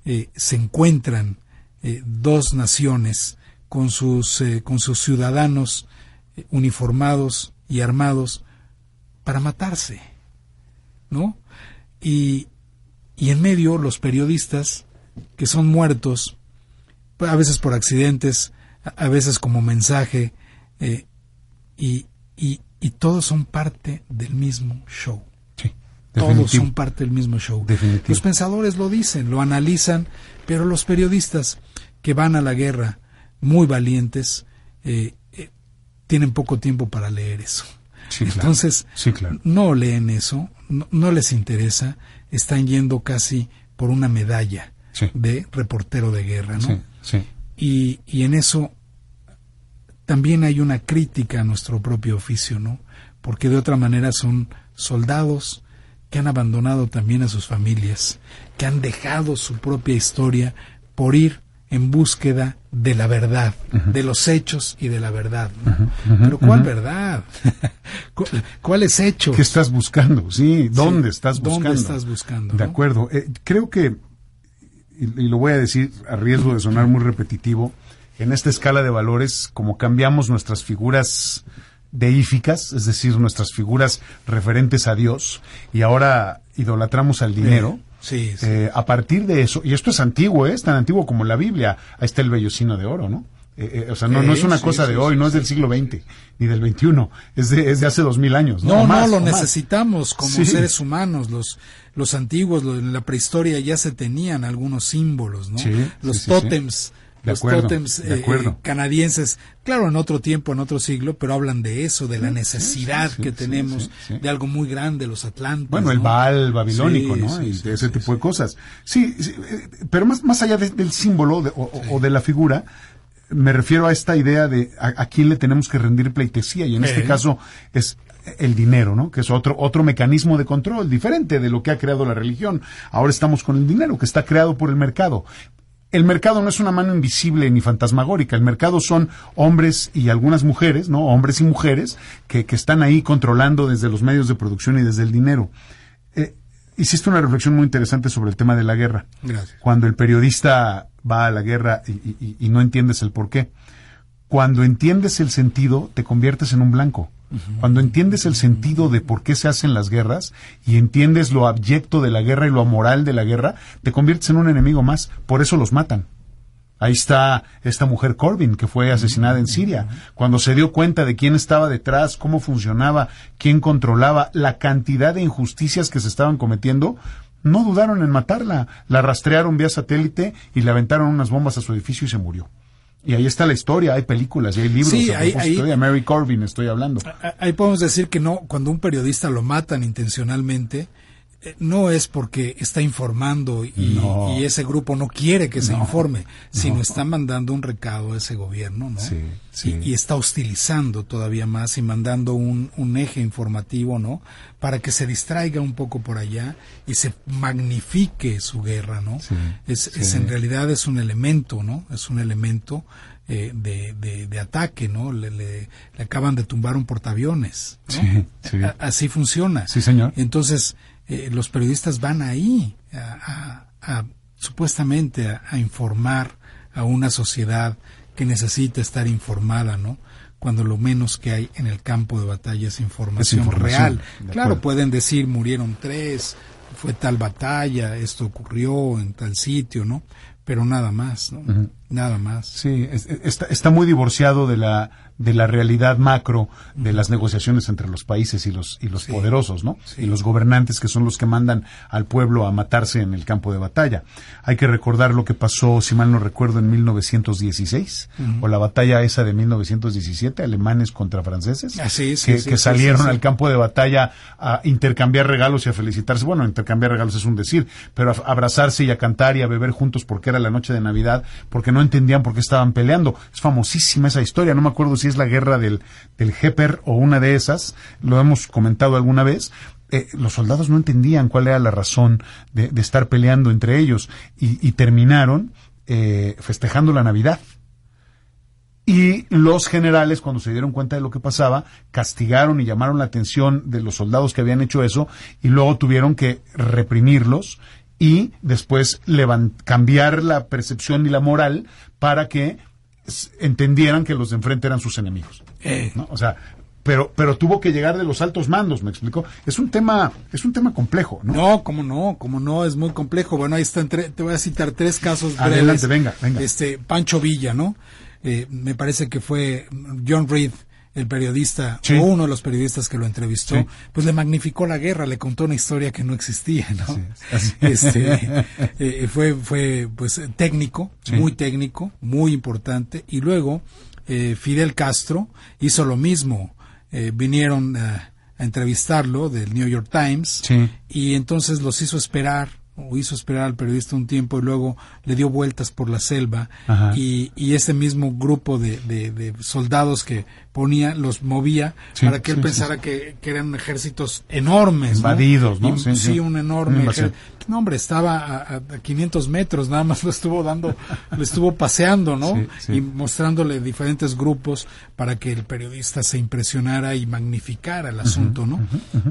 eh, se encuentran eh, dos naciones con sus, eh, con sus ciudadanos uniformados y armados para matarse, ¿no? Y, y en medio los periodistas que son muertos, a veces por accidentes, a veces como mensaje, y, y todos son parte del mismo show. Sí, Todos son parte del mismo show. Definitivo. Los pensadores lo dicen, lo analizan, pero los periodistas que van a la guerra muy valientes eh, eh, tienen poco tiempo para leer eso. Sí, claro. Entonces, Sí, claro. no leen eso, no, no les interesa, están yendo casi por una medalla de reportero de guerra, ¿no? Sí, sí. Y, y en eso también hay una crítica a nuestro propio oficio, ¿no? Porque de otra manera son soldados que han abandonado también a sus familias, que han dejado su propia historia por ir en búsqueda de la verdad, de los hechos y de la verdad. ¿no? Pero ¿cuál verdad? ¿Cu- ¿Cuáles hechos? ¿Qué estás buscando? Sí, ¿dónde estás buscando? ¿Dónde estás buscando? De no? acuerdo. Eh, creo que, y, y lo voy a decir a riesgo de sonar muy repetitivo, en esta escala de valores, como cambiamos nuestras figuras deíficas, es decir, nuestras figuras referentes a Dios, y ahora idolatramos al dinero. Sí, sí. eh, a partir de eso, y esto es antiguo, ¿eh? es tan antiguo como la Biblia, ahí está el vellocino de oro, ¿no? Eh, eh, o sea, no, no es una sí, cosa sí, de sí, hoy, no es del siglo XX, ni del XXI, es de, es de hace dos mil años, ¿no? No, más, no, lo más. necesitamos como seres humanos. Los, los antiguos, en la prehistoria ya se tenían algunos símbolos, ¿no? Sí, los tótems, De los acuerdo, tótems de eh, acuerdo. eh, canadienses, claro, en otro tiempo, en otro siglo, pero hablan de eso, de la necesidad sí, sí, que sí, tenemos de algo muy grande, los atlantes. Bueno, el. Baal babilónico, ¿no? y de ese tipo de cosas. Sí, sí, eh, pero más, más allá de- del símbolo de- o, o- de la figura, me refiero a esta idea de a, a quién le tenemos que rendir pleitesía, y en este caso es el dinero, ¿no? Que es otro, otro mecanismo de control diferente de lo que ha creado la religión. Ahora estamos con el dinero, que está creado por el mercado. El mercado no es una mano invisible ni fantasmagórica. El mercado son hombres y algunas mujeres, ¿no? Hombres y mujeres que, que están ahí controlando desde los medios de producción y desde el dinero. Eh, hiciste una reflexión muy interesante sobre el tema de la guerra. Gracias. Cuando el periodista va a la guerra y, y- no entiendes el por qué. Cuando entiendes el sentido, te conviertes en un blanco. Cuando entiendes el sentido de por qué se hacen las guerras y entiendes lo abyecto de la guerra y lo amoral de la guerra, te conviertes en un enemigo más. Por eso los matan. Ahí está esta mujer Corbin, que fue asesinada en Siria. Cuando se dio cuenta de quién estaba detrás, cómo funcionaba, quién controlaba, la cantidad de injusticias que se estaban cometiendo, no dudaron en matarla. La rastrearon vía satélite y le aventaron unas bombas a su edificio y se murió. Y ahí está la historia, hay películas y hay libros. Sí, ahí- ahí- de Mary Corbin estoy hablando. Ah, Ahí podemos decir que no, cuando un periodista lo matan intencionalmente, no es porque está informando y, No. y ese grupo no quiere que se informe, sino está mandando un recado a ese gobierno, ¿no? Sí, sí. Y, y está hostilizando todavía más y mandando un, un eje informativo, ¿no? Para que se distraiga un poco por allá y se magnifique su guerra, ¿no? Sí, es, es en realidad es un elemento, ¿no? Es un elemento eh, de, de, de ataque, ¿no? Le, le- le acaban de tumbar un portaaviones. ¿no? Sí, sí. A- así funciona. Sí, señor. Entonces, eh, los periodistas van ahí a, a- a, supuestamente a, a informar a una sociedad que necesita estar informada, ¿no? Cuando lo menos que hay en el campo de batalla es información, información, real. Claro, pueden decir murieron tres, fue tal batalla, esto ocurrió en tal sitio, ¿no? Pero nada más, ¿no? Nada más. Sí, es- es- está, está muy divorciado de la de la realidad macro de las negociaciones entre los países y los y los Sí. poderosos, ¿no? Sí. Y los gobernantes que son los que mandan al pueblo a matarse en el campo de batalla. Hay que recordar lo que pasó, si mal no recuerdo, en 1916 o la batalla esa de 1917, alemanes contra franceses, Ah, sí, sí, que, sí, que salieron al campo de batalla a intercambiar regalos y a felicitarse. Bueno, intercambiar regalos es un decir, pero a abrazarse y a cantar y a beber juntos porque era la noche de Navidad, porque no entendían por qué estaban peleando. Es famosísima esa historia, no me acuerdo si es la guerra del, del Heper o una de esas, lo hemos comentado alguna vez. eh, los soldados no entendían cuál era la razón de, estar peleando entre ellos y, terminaron eh, festejando la Navidad. Y los generales, cuando se dieron cuenta de lo que pasaba, castigaron y llamaron la atención de los soldados que habían hecho eso y luego tuvieron que reprimirlos y después cambiar la percepción y la moral para que entendieran que los de enfrente eran sus enemigos. Eh, ¿no? O sea, pero, pero tuvo que llegar de los altos mandos, me explico. Es un tema, es un tema complejo, ¿no? No, cómo no, cómo no, es muy complejo. Bueno, ahí están, tre- te voy a citar tres casos breves. Adelante, venga, venga. Este, Pancho Villa, ¿no? Eh, me parece que fue John Reed, el periodista, Sí. o uno de los periodistas que lo entrevistó, Sí. pues le magnificó la guerra, le contó una historia que no existía, ¿no? Así es, así es. Este, eh, fue, fue, pues, técnico, Sí. muy técnico, muy importante, y luego, eh, Fidel Castro hizo lo mismo, eh, vinieron a, a entrevistarlo del New York Times, y entonces los hizo esperar o hizo esperar al periodista un tiempo y luego le dio vueltas por la selva y, y ese mismo grupo de, de- de soldados que ponía los movía Sí, para que él sí, pensara Que, que eran ejércitos enormes Invadidos, ¿no? Y- Sí, un enorme ejército. no hombre estaba a, a- a 500 metros nada más lo estuvo dando lo estuvo paseando no y mostrándole diferentes grupos para que el periodista se impresionara y magnificara el asunto no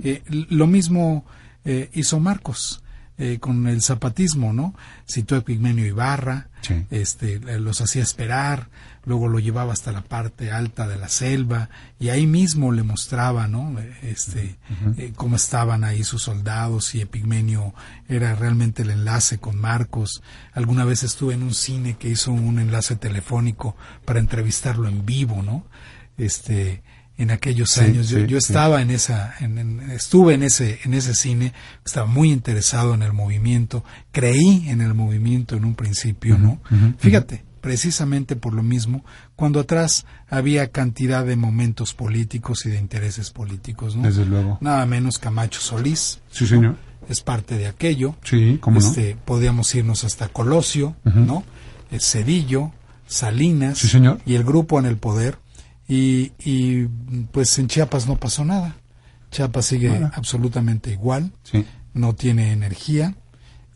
Eh, lo mismo eh, hizo Marcos eh, con el zapatismo, ¿no? Citó a Pigmenio Ibarra, Sí. este, los hacía esperar, luego lo llevaba hasta la parte alta de la selva y ahí mismo le mostraba, ¿no? Este, eh, cómo estaban ahí sus soldados y Epigmenio era realmente el enlace con Marcos. Alguna vez estuve en un cine que hizo un enlace telefónico para entrevistarlo en vivo, ¿no? Este, en aquellos Sí, años. Yo, sí, yo sí. estaba en esa, en- en- estuve en ese, en ese cine, estaba muy interesado en el movimiento, creí en el movimiento en un principio, ¿no? Fíjate, precisamente por lo mismo, cuando atrás había cantidad de momentos políticos y de intereses políticos, ¿no? Desde luego. Nada menos Camacho Solís, Sí, señor. es parte de aquello. Sí, cómo no. este, Podríamos irnos hasta Colosio, ¿no? Eh, Cedillo, Salinas Sí, señor. y el grupo en el poder. Y, y pues en Chiapas no pasó nada. Chiapas sigue absolutamente igual, Sí. no tiene energía,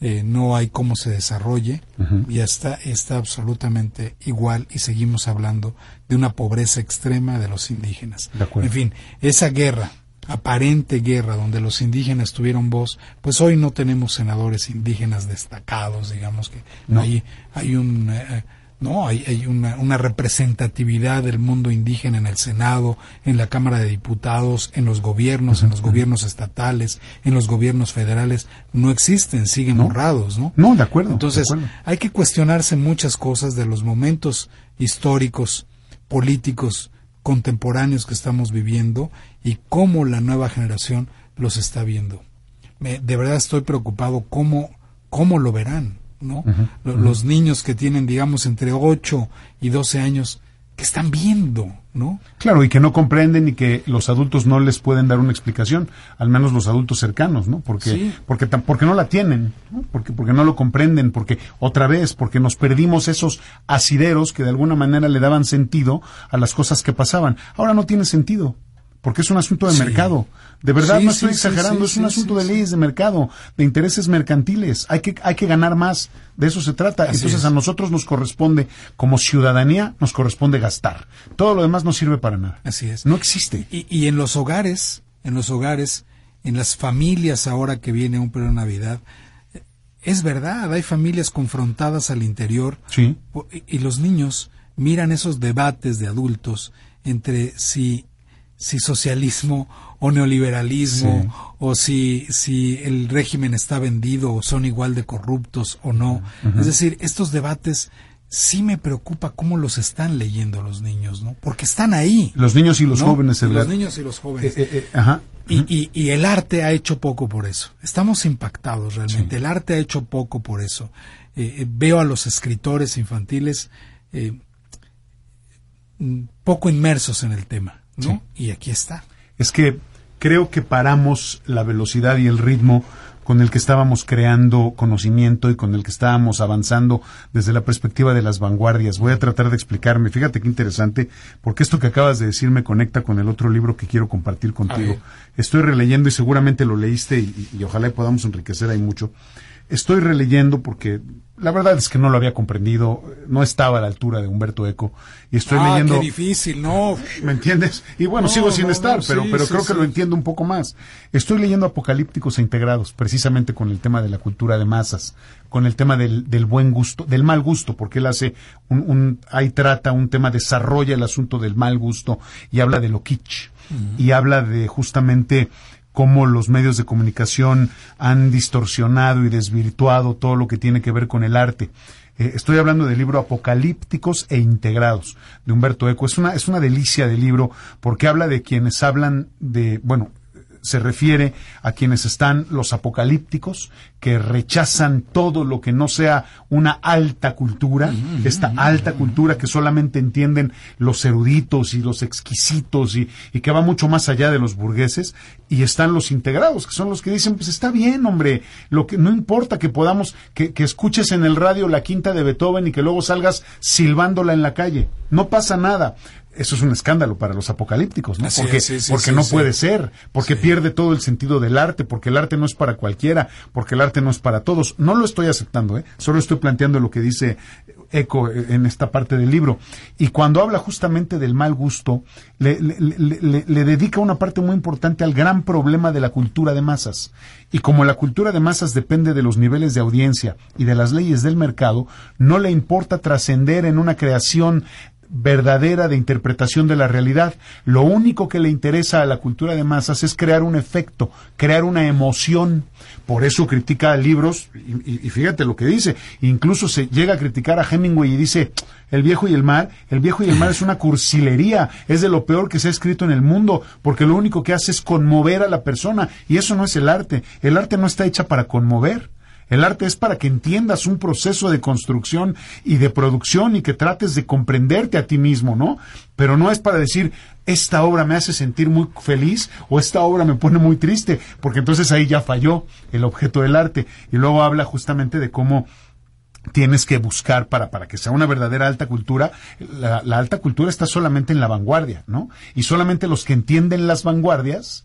eh, no hay cómo se desarrolle y está, está absolutamente igual y seguimos hablando de una pobreza extrema de los indígenas. De. En fin, esa guerra, aparente guerra donde los indígenas tuvieron voz, pues hoy no tenemos senadores indígenas destacados, digamos que No. hay, hay un... eh, no, hay, hay una, una representatividad del mundo indígena en el Senado, en la Cámara de Diputados, en los gobiernos, en los gobiernos estatales, en los gobiernos federales. No existen, siguen borrados, ¿no? No, de acuerdo. Entonces, de acuerdo. hay que cuestionarse muchas cosas de los momentos históricos, políticos, contemporáneos que estamos viviendo y cómo la nueva generación los está viendo. Me- de verdad estoy preocupado cómo, cómo lo verán, ¿no? Lo- Los niños que tienen, digamos, entre 8 y 12 años, que están viendo, ¿no? Claro, y que no comprenden y que los adultos no les pueden dar una explicación, al menos los adultos cercanos, ¿no? Porque, Sí. porque, porque no la tienen, ¿no? Porque, porque no lo comprenden, porque otra vez, porque nos perdimos esos asideros que de alguna manera le daban sentido a las cosas que pasaban. Ahora no tiene sentido. Porque es un asunto de Sí. mercado. De verdad Sí, no estoy sí, exagerando, es un asunto de leyes de mercado, de intereses mercantiles. Hay que, hay que ganar más. De eso se trata. Así Entonces es. a nosotros nos corresponde, como ciudadanía, nos corresponde gastar. Todo lo demás no sirve para nada. Así es. No existe. Y, y en los hogares, en los hogares, en las familias ahora que viene un periodo de Navidad, es verdad, hay familias confrontadas al interior y, y los niños miran esos debates de adultos entre si si socialismo o neoliberalismo Sí. o si si el régimen está vendido o son igual de corruptos o no. Es decir, estos debates sí me preocupa cómo los están leyendo los niños, ¿no? Porque están ahí. Los niños y los ¿no? jóvenes, Y Edgar. Los niños y los jóvenes. Eh, eh, eh, ajá. Y, y, y el arte ha hecho poco por eso. Estamos impactados realmente. Sí. El arte ha hecho poco por eso. Eh, veo a los escritores infantiles mm, poco inmersos en el tema, ¿no? Y aquí está. Es que creo que paramos la velocidad y el ritmo con el que estábamos creando conocimiento y con el que estábamos avanzando desde la perspectiva de las vanguardias. Voy a tratar de explicarme. Fíjate qué interesante, porque esto que acabas de decir me conecta con el otro libro que quiero compartir contigo. Estoy releyendo y seguramente lo leíste y, y ojalá podamos enriquecer ahí mucho. Estoy releyendo porque la verdad es que no lo había comprendido, no estaba a la altura de Humberto Eco y estoy ah, leyendo. Qué difícil, no. ¿Me entiendes? Y bueno, No, sigo sin no, estar, no, pero, sí, pero sí, creo que sí. lo entiendo un poco más. Estoy leyendo Apocalípticos e Integrados, precisamente con el tema de la cultura de masas, con el tema del, del buen gusto, del mal gusto, porque él hace un, un, ahí trata un tema, desarrolla el asunto del mal gusto y habla de lo kitsch y habla de justamente cómo los medios de comunicación han distorsionado y desvirtuado todo lo que tiene que ver con el arte. Eh, estoy hablando del libro Apocalípticos e Integrados de Humberto Eco. Es una, es una delicia de libro porque habla de quienes hablan de, bueno, se refiere a quienes están los apocalípticos, que rechazan todo lo que no sea una alta cultura, esta alta cultura que solamente entienden los eruditos y los exquisitos y, y que va mucho más allá de los burgueses, y están los integrados, que son los que dicen, pues está bien, hombre, lo que no importa que podamos, que, que escuches en el radio la quinta de Beethoven y que luego salgas silbándola en la calle, no pasa nada. Eso es un escándalo para los apocalípticos, ¿no? Así porque es, sí, sí, porque sí, no puede ser, porque pierde todo el sentido del arte, porque el arte no es para cualquiera, porque el arte no es para todos. No lo estoy aceptando, ¿eh? Solo estoy planteando lo que dice Eco en esta parte del libro. Y cuando habla justamente del mal gusto, le, le- le- le- le dedica una parte muy importante al gran problema de la cultura de masas. Y como la cultura de masas depende de los niveles de audiencia y de las leyes del mercado, no le importa trascender en una creación verdadera de interpretación de la realidad. Lo único que le interesa a la cultura de masas es crear un efecto, crear una emoción. Por eso critica libros, y, fíjate lo que dice, incluso se llega a criticar a Hemingway y dice, El viejo y el mar, el viejo y el mar es una cursilería, es de lo peor que se ha escrito en el mundo, porque lo único que hace es conmover a la persona, y eso no es el arte. El arte no está hecha para conmover. El arte es para que entiendas un proceso de construcción y de producción y que trates de comprenderte a ti mismo, ¿no? Pero no es para decir, esta obra me hace sentir muy feliz o esta obra me pone muy triste, porque entonces ahí ya falló el objeto del arte. Y luego habla justamente de cómo tienes que buscar para, para que sea una verdadera alta cultura, la, la alta cultura está solamente en la vanguardia, ¿no? Y solamente los que entienden las vanguardias,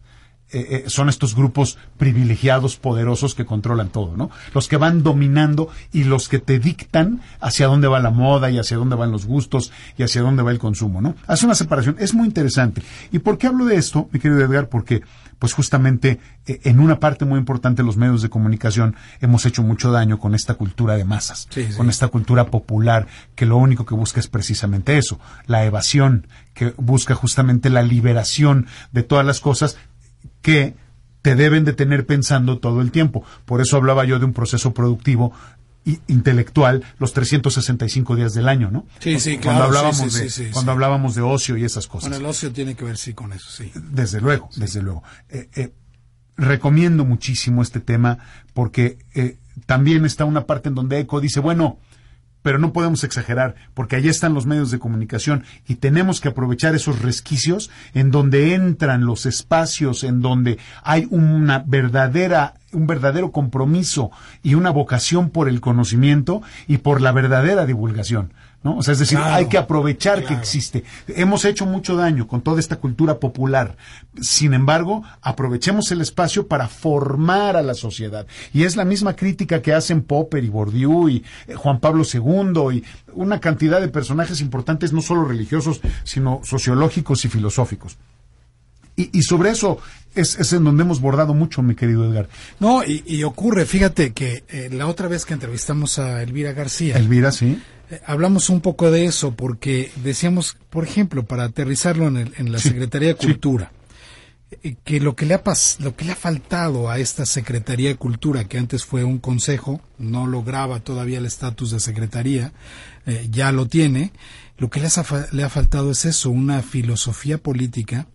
eh, eh, son estos grupos privilegiados, poderosos que controlan todo, ¿no? Los que van dominando y los que te dictan hacia dónde va la moda y hacia dónde van los gustos y hacia dónde va el consumo, ¿no? Hace una separación, es muy interesante. ¿Y por qué hablo de esto, mi querido Edgar? Porque, pues justamente, eh, en una parte muy importante los medios de comunicación hemos hecho mucho daño con esta cultura de masas, Sí, sí. con esta cultura popular que lo único que busca es precisamente eso, la evasión, que busca justamente la liberación de todas las cosas que te deben de tener pensando todo el tiempo. Por eso hablaba yo de un proceso productivo intelectual los 365 días del año, ¿no? Sí, sí, cuando claro, hablábamos sí, sí, de sí, cuando hablábamos de ocio y esas cosas. Bueno, el ocio tiene que ver, sí, con eso, sí. Desde luego, desde luego. Eh, eh, recomiendo muchísimo este tema porque eh, también está una parte en donde Eco dice, bueno, pero no podemos exagerar, porque allí están los medios de comunicación y tenemos que aprovechar esos resquicios en donde entran los espacios, en donde hay una verdadera, un verdadero compromiso y una vocación por el conocimiento y por la verdadera divulgación. ¿No? O sea, es decir, Claro, hay que aprovechar que existe. Hemos hecho mucho daño con toda esta cultura popular. Sin embargo, aprovechemos el espacio para formar a la sociedad. Y es la misma crítica que hacen Popper y Bourdieu y eh, Juan Pablo II y una cantidad de personajes importantes, no solo religiosos, sino sociológicos y filosóficos. Y, y sobre eso es, es en donde hemos bordado mucho, mi querido Edgar. No, y, y ocurre, fíjate que eh, la otra vez que entrevistamos a Elvira García, Elvira, sí. eh, hablamos un poco de eso, porque decíamos, por ejemplo, para aterrizarlo en, el- en la Sí, Secretaría de sí. Cultura, eh, que lo que le ha pas- lo que le ha faltado a esta Secretaría de Cultura, que antes fue un consejo, no lograba todavía el estatus de secretaría, ya lo tiene, lo que le, ha le ha faltado es eso, una filosofía política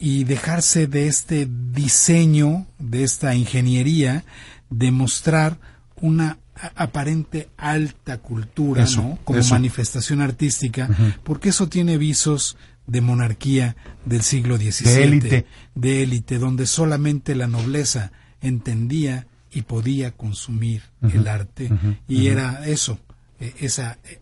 y dejarse de este diseño, de esta ingeniería, de mostrar una aparente alta cultura, Eso, ¿no? Como eso. manifestación artística, porque eso tiene visos de monarquía del siglo XVII, De élite. de élite, donde solamente la nobleza entendía y podía consumir el arte y era eso, eh, esa eh,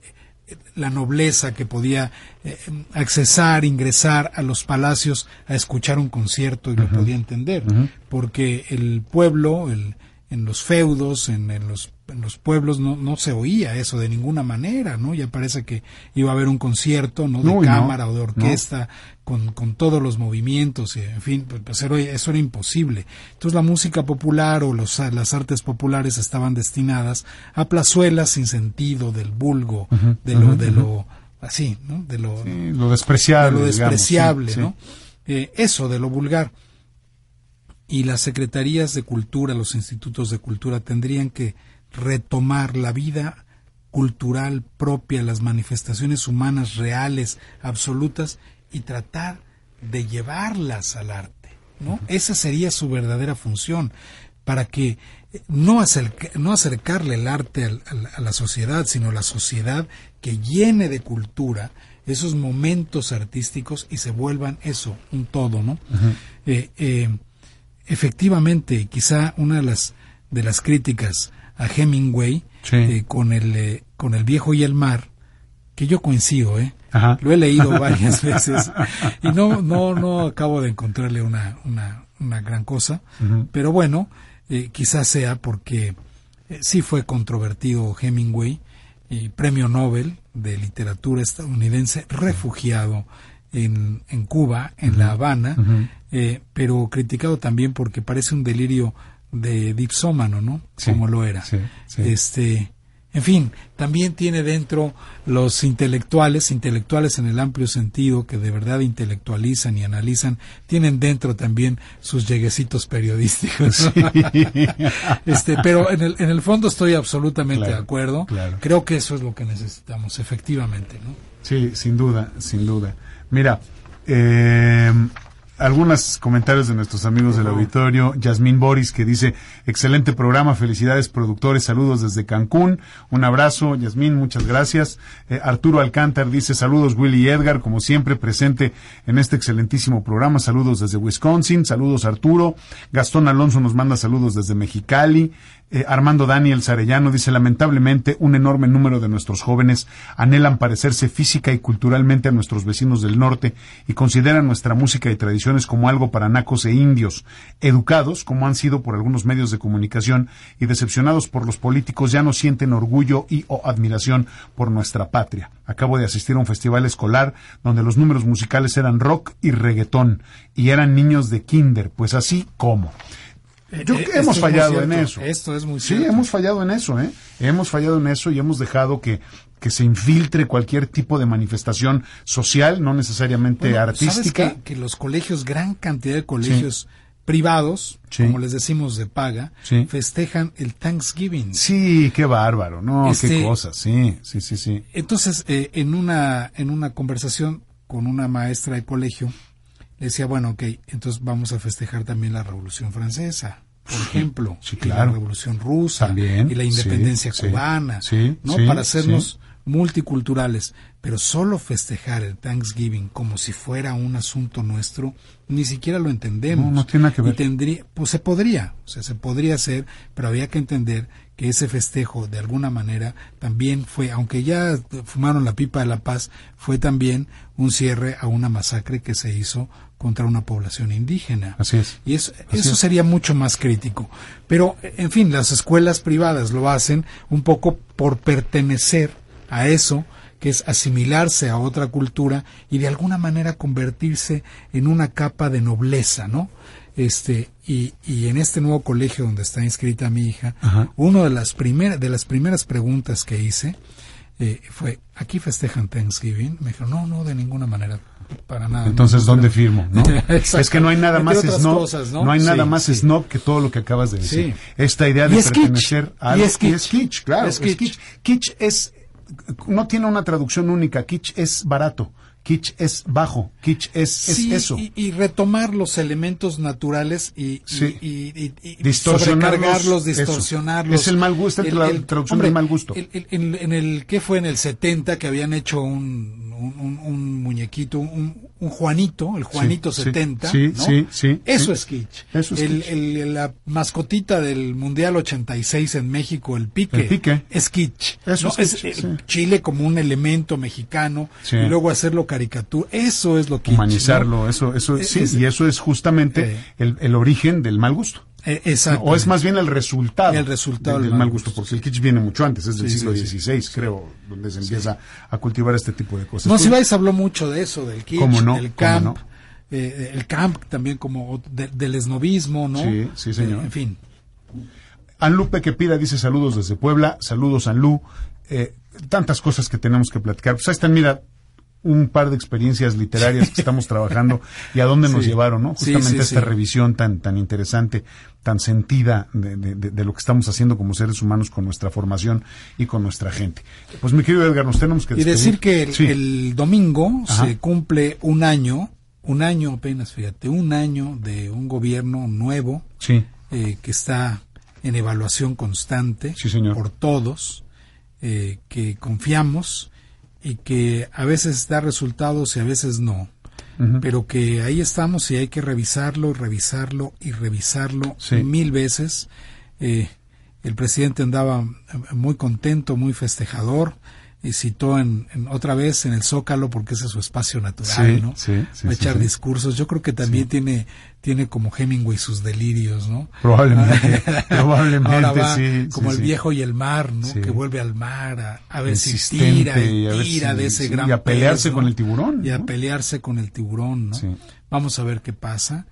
la nobleza que podía eh, accesar, ingresar a los palacios a escuchar un concierto y lo podía entender, porque el pueblo, el, en los feudos, en, los, en los pueblos no, no se oía eso de ninguna manera, ¿no? Ya parece que iba a haber un concierto, ¿no? De cámara o de orquesta, con, con, todos los movimientos, y, en fin, pues, pues eso era imposible. Entonces la música popular o los, las artes populares estaban destinadas a plazuelas sin sentido, del vulgo, de lo, de lo, así, ¿no? De lo, lo despreciable. lo despreciable, ¿no? Eh, eso, de lo vulgar y las secretarías de cultura, los institutos de cultura tendrían que retomar la vida cultural propia, las manifestaciones humanas reales, absolutas, y tratar de llevarlas al arte. ¿no? Esa sería su verdadera función, para que eh, no, no acercarle el arte a, la sociedad, sino la sociedad que llene de cultura esos momentos artísticos y se vuelvan eso, un todo, ¿no? efectivamente, quizá una de las, de las críticas a Hemingway eh, con, el, eh, con el viejo y el mar, que yo coincido, ¿eh? Lo he leído varias veces. Y no, no, no acabo de encontrarle una, una, una gran cosa, pero bueno, eh, quizás sea porque sí fue controvertido Hemingway, y premio Nobel de literatura estadounidense, refugiado en, en Cuba, en La Habana, eh, pero criticado también porque parece un delirio de dipsómano, ¿no? Como lo era. Este, en fin, también tiene dentro los intelectuales, intelectuales en el amplio sentido, que de verdad intelectualizan y analizan, tienen dentro también sus lleguecitos periodísticos. este, pero en el, en el fondo estoy absolutamente de acuerdo. Creo que eso es lo que necesitamos, efectivamente, ¿no? Sí, sin duda, sin duda. Mira, eh, algunos comentarios de nuestros amigos del auditorio. Yasmín Boris que dice, excelente programa, felicidades productores, saludos desde Cancún. Un abrazo, Yasmín, muchas gracias. Eh, Arturo Alcántar dice, saludos Willy y Edgar, como siempre presente en este excelentísimo programa. Saludos desde Wisconsin, saludos Arturo. Gastón Alonso nos manda saludos desde Mexicali. Eh, Armando Daniel Sarellano dice, lamentablemente, un enorme número de nuestros jóvenes anhelan parecerse física y culturalmente a nuestros vecinos del norte y consideran nuestra música y tradiciones como algo para nacos e indios. Educados, como han sido por algunos medios de comunicación, y decepcionados por los políticos, ya no sienten orgullo y o admiración por nuestra patria. Acabo de asistir a un festival escolar donde los números musicales eran rock y reggaetón, y eran niños de kinder, pues así como. Eh, Yo, eh, hemos fallado en eso. Esto es muy Sí, hemos fallado en eso, ¿eh? Hemos fallado en eso y hemos dejado que, que se infiltre cualquier tipo de manifestación social, no necesariamente artística. ¿sabes que, los colegios, gran cantidad de colegios privados, como les decimos de paga, festejan el Thanksgiving. Sí, qué bárbaro, ¿no? qué este, cosas, sí, sí, sí, sí. Entonces, eh, en, una, en una conversación con una maestra de colegio, decía, bueno, ok, entonces vamos a festejar también la Revolución Francesa, por ejemplo, y la Revolución Rusa y la independencia cubana, ¿no? Para hacernos multiculturales, pero solo festejar el Thanksgiving como si fuera un asunto nuestro, ni siquiera lo entendemos. No, tiene que ver. tendría, pues se podría, o sea, se podría hacer, pero había que entender que ese festejo de alguna manera también fue, aunque ya fumaron la pipa de la paz, fue también un cierre a una masacre que se hizo contra una población indígena. Así es. Y eso, eso sería mucho más crítico. Pero, en fin, las escuelas privadas lo hacen un poco por pertenecer a eso, que es asimilarse a otra cultura y de alguna manera convertirse en una capa de nobleza, ¿no? Este, y, y en este nuevo colegio donde está inscrita mi hija, una de las, primeras de las primeras preguntas que hice eh, fue, ¿aquí festejan Thanksgiving? Me dijo, no, no, de ninguna manera, para nada. Entonces, ¿dónde firmo? ¿no? es que no hay nada más snob, ¿no? hay nada más snob que todo lo que acabas de decir. Esta idea de pertenecer a algo. Y es kitsch, claro. Es kitsch. kitsch es, no tiene una traducción única, kitsch es barato kitsch es bajo, kitsch es, eso. Y, retomar los elementos naturales y, y, distorsionarlos, distorsionarlos. Es el mal gusto, la traducción del mal gusto. en el, ¿qué fue en el 70 que habían hecho un, un, muñequito, un, un Juanito, el Juanito Sí, sí, 70. sí, ¿no? sí, sí, Eso sí. es kitsch. Eso es el, kitsch. el- la mascotita del Mundial 86 en México, el pique, El pique. es kitsch. Eso ¿no? es Es, kitsch, eh, sí. Chile como un elemento mexicano Sí. y luego hacerlo caricatura. Eso es lo kitsch. Humanizarlo, ¿no? eso, eso, Eh, sí, es- y eso es justamente Eh. el, el origen del mal gusto. Eh, exacto. O es más bien el resultado, El resultado del, del mal gusto, gusto, porque el kitsch viene mucho antes, es del Sí, siglo sí, sí. XVI, creo, donde se empieza a cultivar este tipo de cosas. No, Cibáez habló mucho de eso, del kitsch, ¿Cómo no? del ¿Cómo camp, no? eh, el camp también como de- del esnovismo, ¿no? Sí, sí, señor. Eh, en fin. Anlupe que pida dice saludos desde Puebla, saludos Anlu, eh, tantas cosas que tenemos que platicar. Pues ahí están, mira, un par de experiencias literarias que estamos trabajando y a dónde nos Sí. llevaron, ¿no? Justamente sí, esta revisión tan, tan interesante, tan sentida de, de- de- de lo que estamos haciendo como seres humanos con nuestra formación y con nuestra gente. Pues mi querido Edgar, nos tenemos que Y despedir. decir que el, domingo Ajá. se cumple un año, un año apenas, fíjate, un año de un gobierno nuevo eh, que está en evaluación constante señor. por todos, eh, que confiamos y que a veces da resultados y a veces no. Pero que ahí estamos y hay que revisarlo, revisarlo y revisarlo Sí. mil veces. Eh, el presidente andaba muy contento, muy festejador y citó en, en- otra vez en el Zócalo porque ese es su espacio natural, Sí, ¿no? sí, sí, Va a echar discursos. Yo creo que también tiene tiene como Hemingway sus delirios, ¿no? Probablemente, probablemente, Ahora va sí, como el viejo y el mar, ¿no? Que vuelve al mar a, a ver si tira y tira si- de ese gran y a pelearse pez, ¿no? con el tiburón, Y a ¿no? pelearse con el tiburón, ¿no? Sí. Vamos a ver qué pasa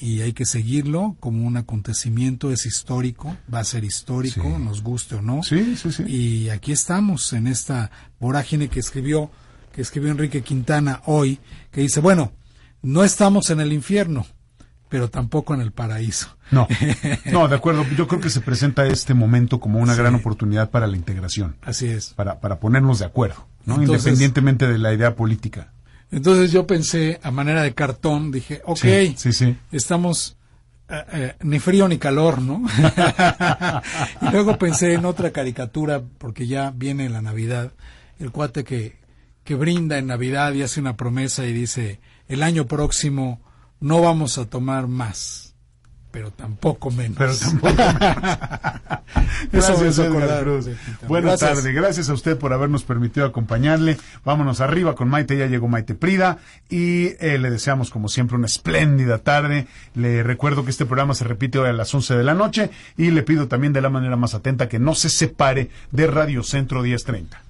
y hay que seguirlo como un acontecimiento, es histórico, va a ser histórico, Sí. nos guste o no. Sí, sí, sí. Y aquí estamos en esta vorágine que escribió que escribió Enrique Quintana hoy, que dice, bueno, no estamos en el infierno, pero tampoco en el paraíso. No, no, de acuerdo. Yo creo que se presenta este momento como una gran oportunidad para la integración, Así es. para, para ponernos de acuerdo, ¿no? Entonces- independientemente de la idea política. Entonces yo pensé, a manera de cartón, dije, ok, Sí, sí, sí. estamos eh, eh, ni frío ni calor, ¿no? y luego pensé en otra caricatura, porque ya viene la Navidad, el cuate que, que brinda en Navidad y hace una promesa y dice, el año próximo no vamos a tomar más, pero tampoco menos. Pero tampoco. Eso me Gracias, Edgar Cruz. Quintana. Buenas tardes. Gracias a usted por habernos permitido acompañarle. Vámonos arriba con Maite. Ya llegó Maite Prida y eh, le deseamos, como siempre, una espléndida tarde. Le recuerdo que este programa se repite hoy a las 11 de la noche y le pido también de la manera más atenta que no se separe de Radio Centro 1030.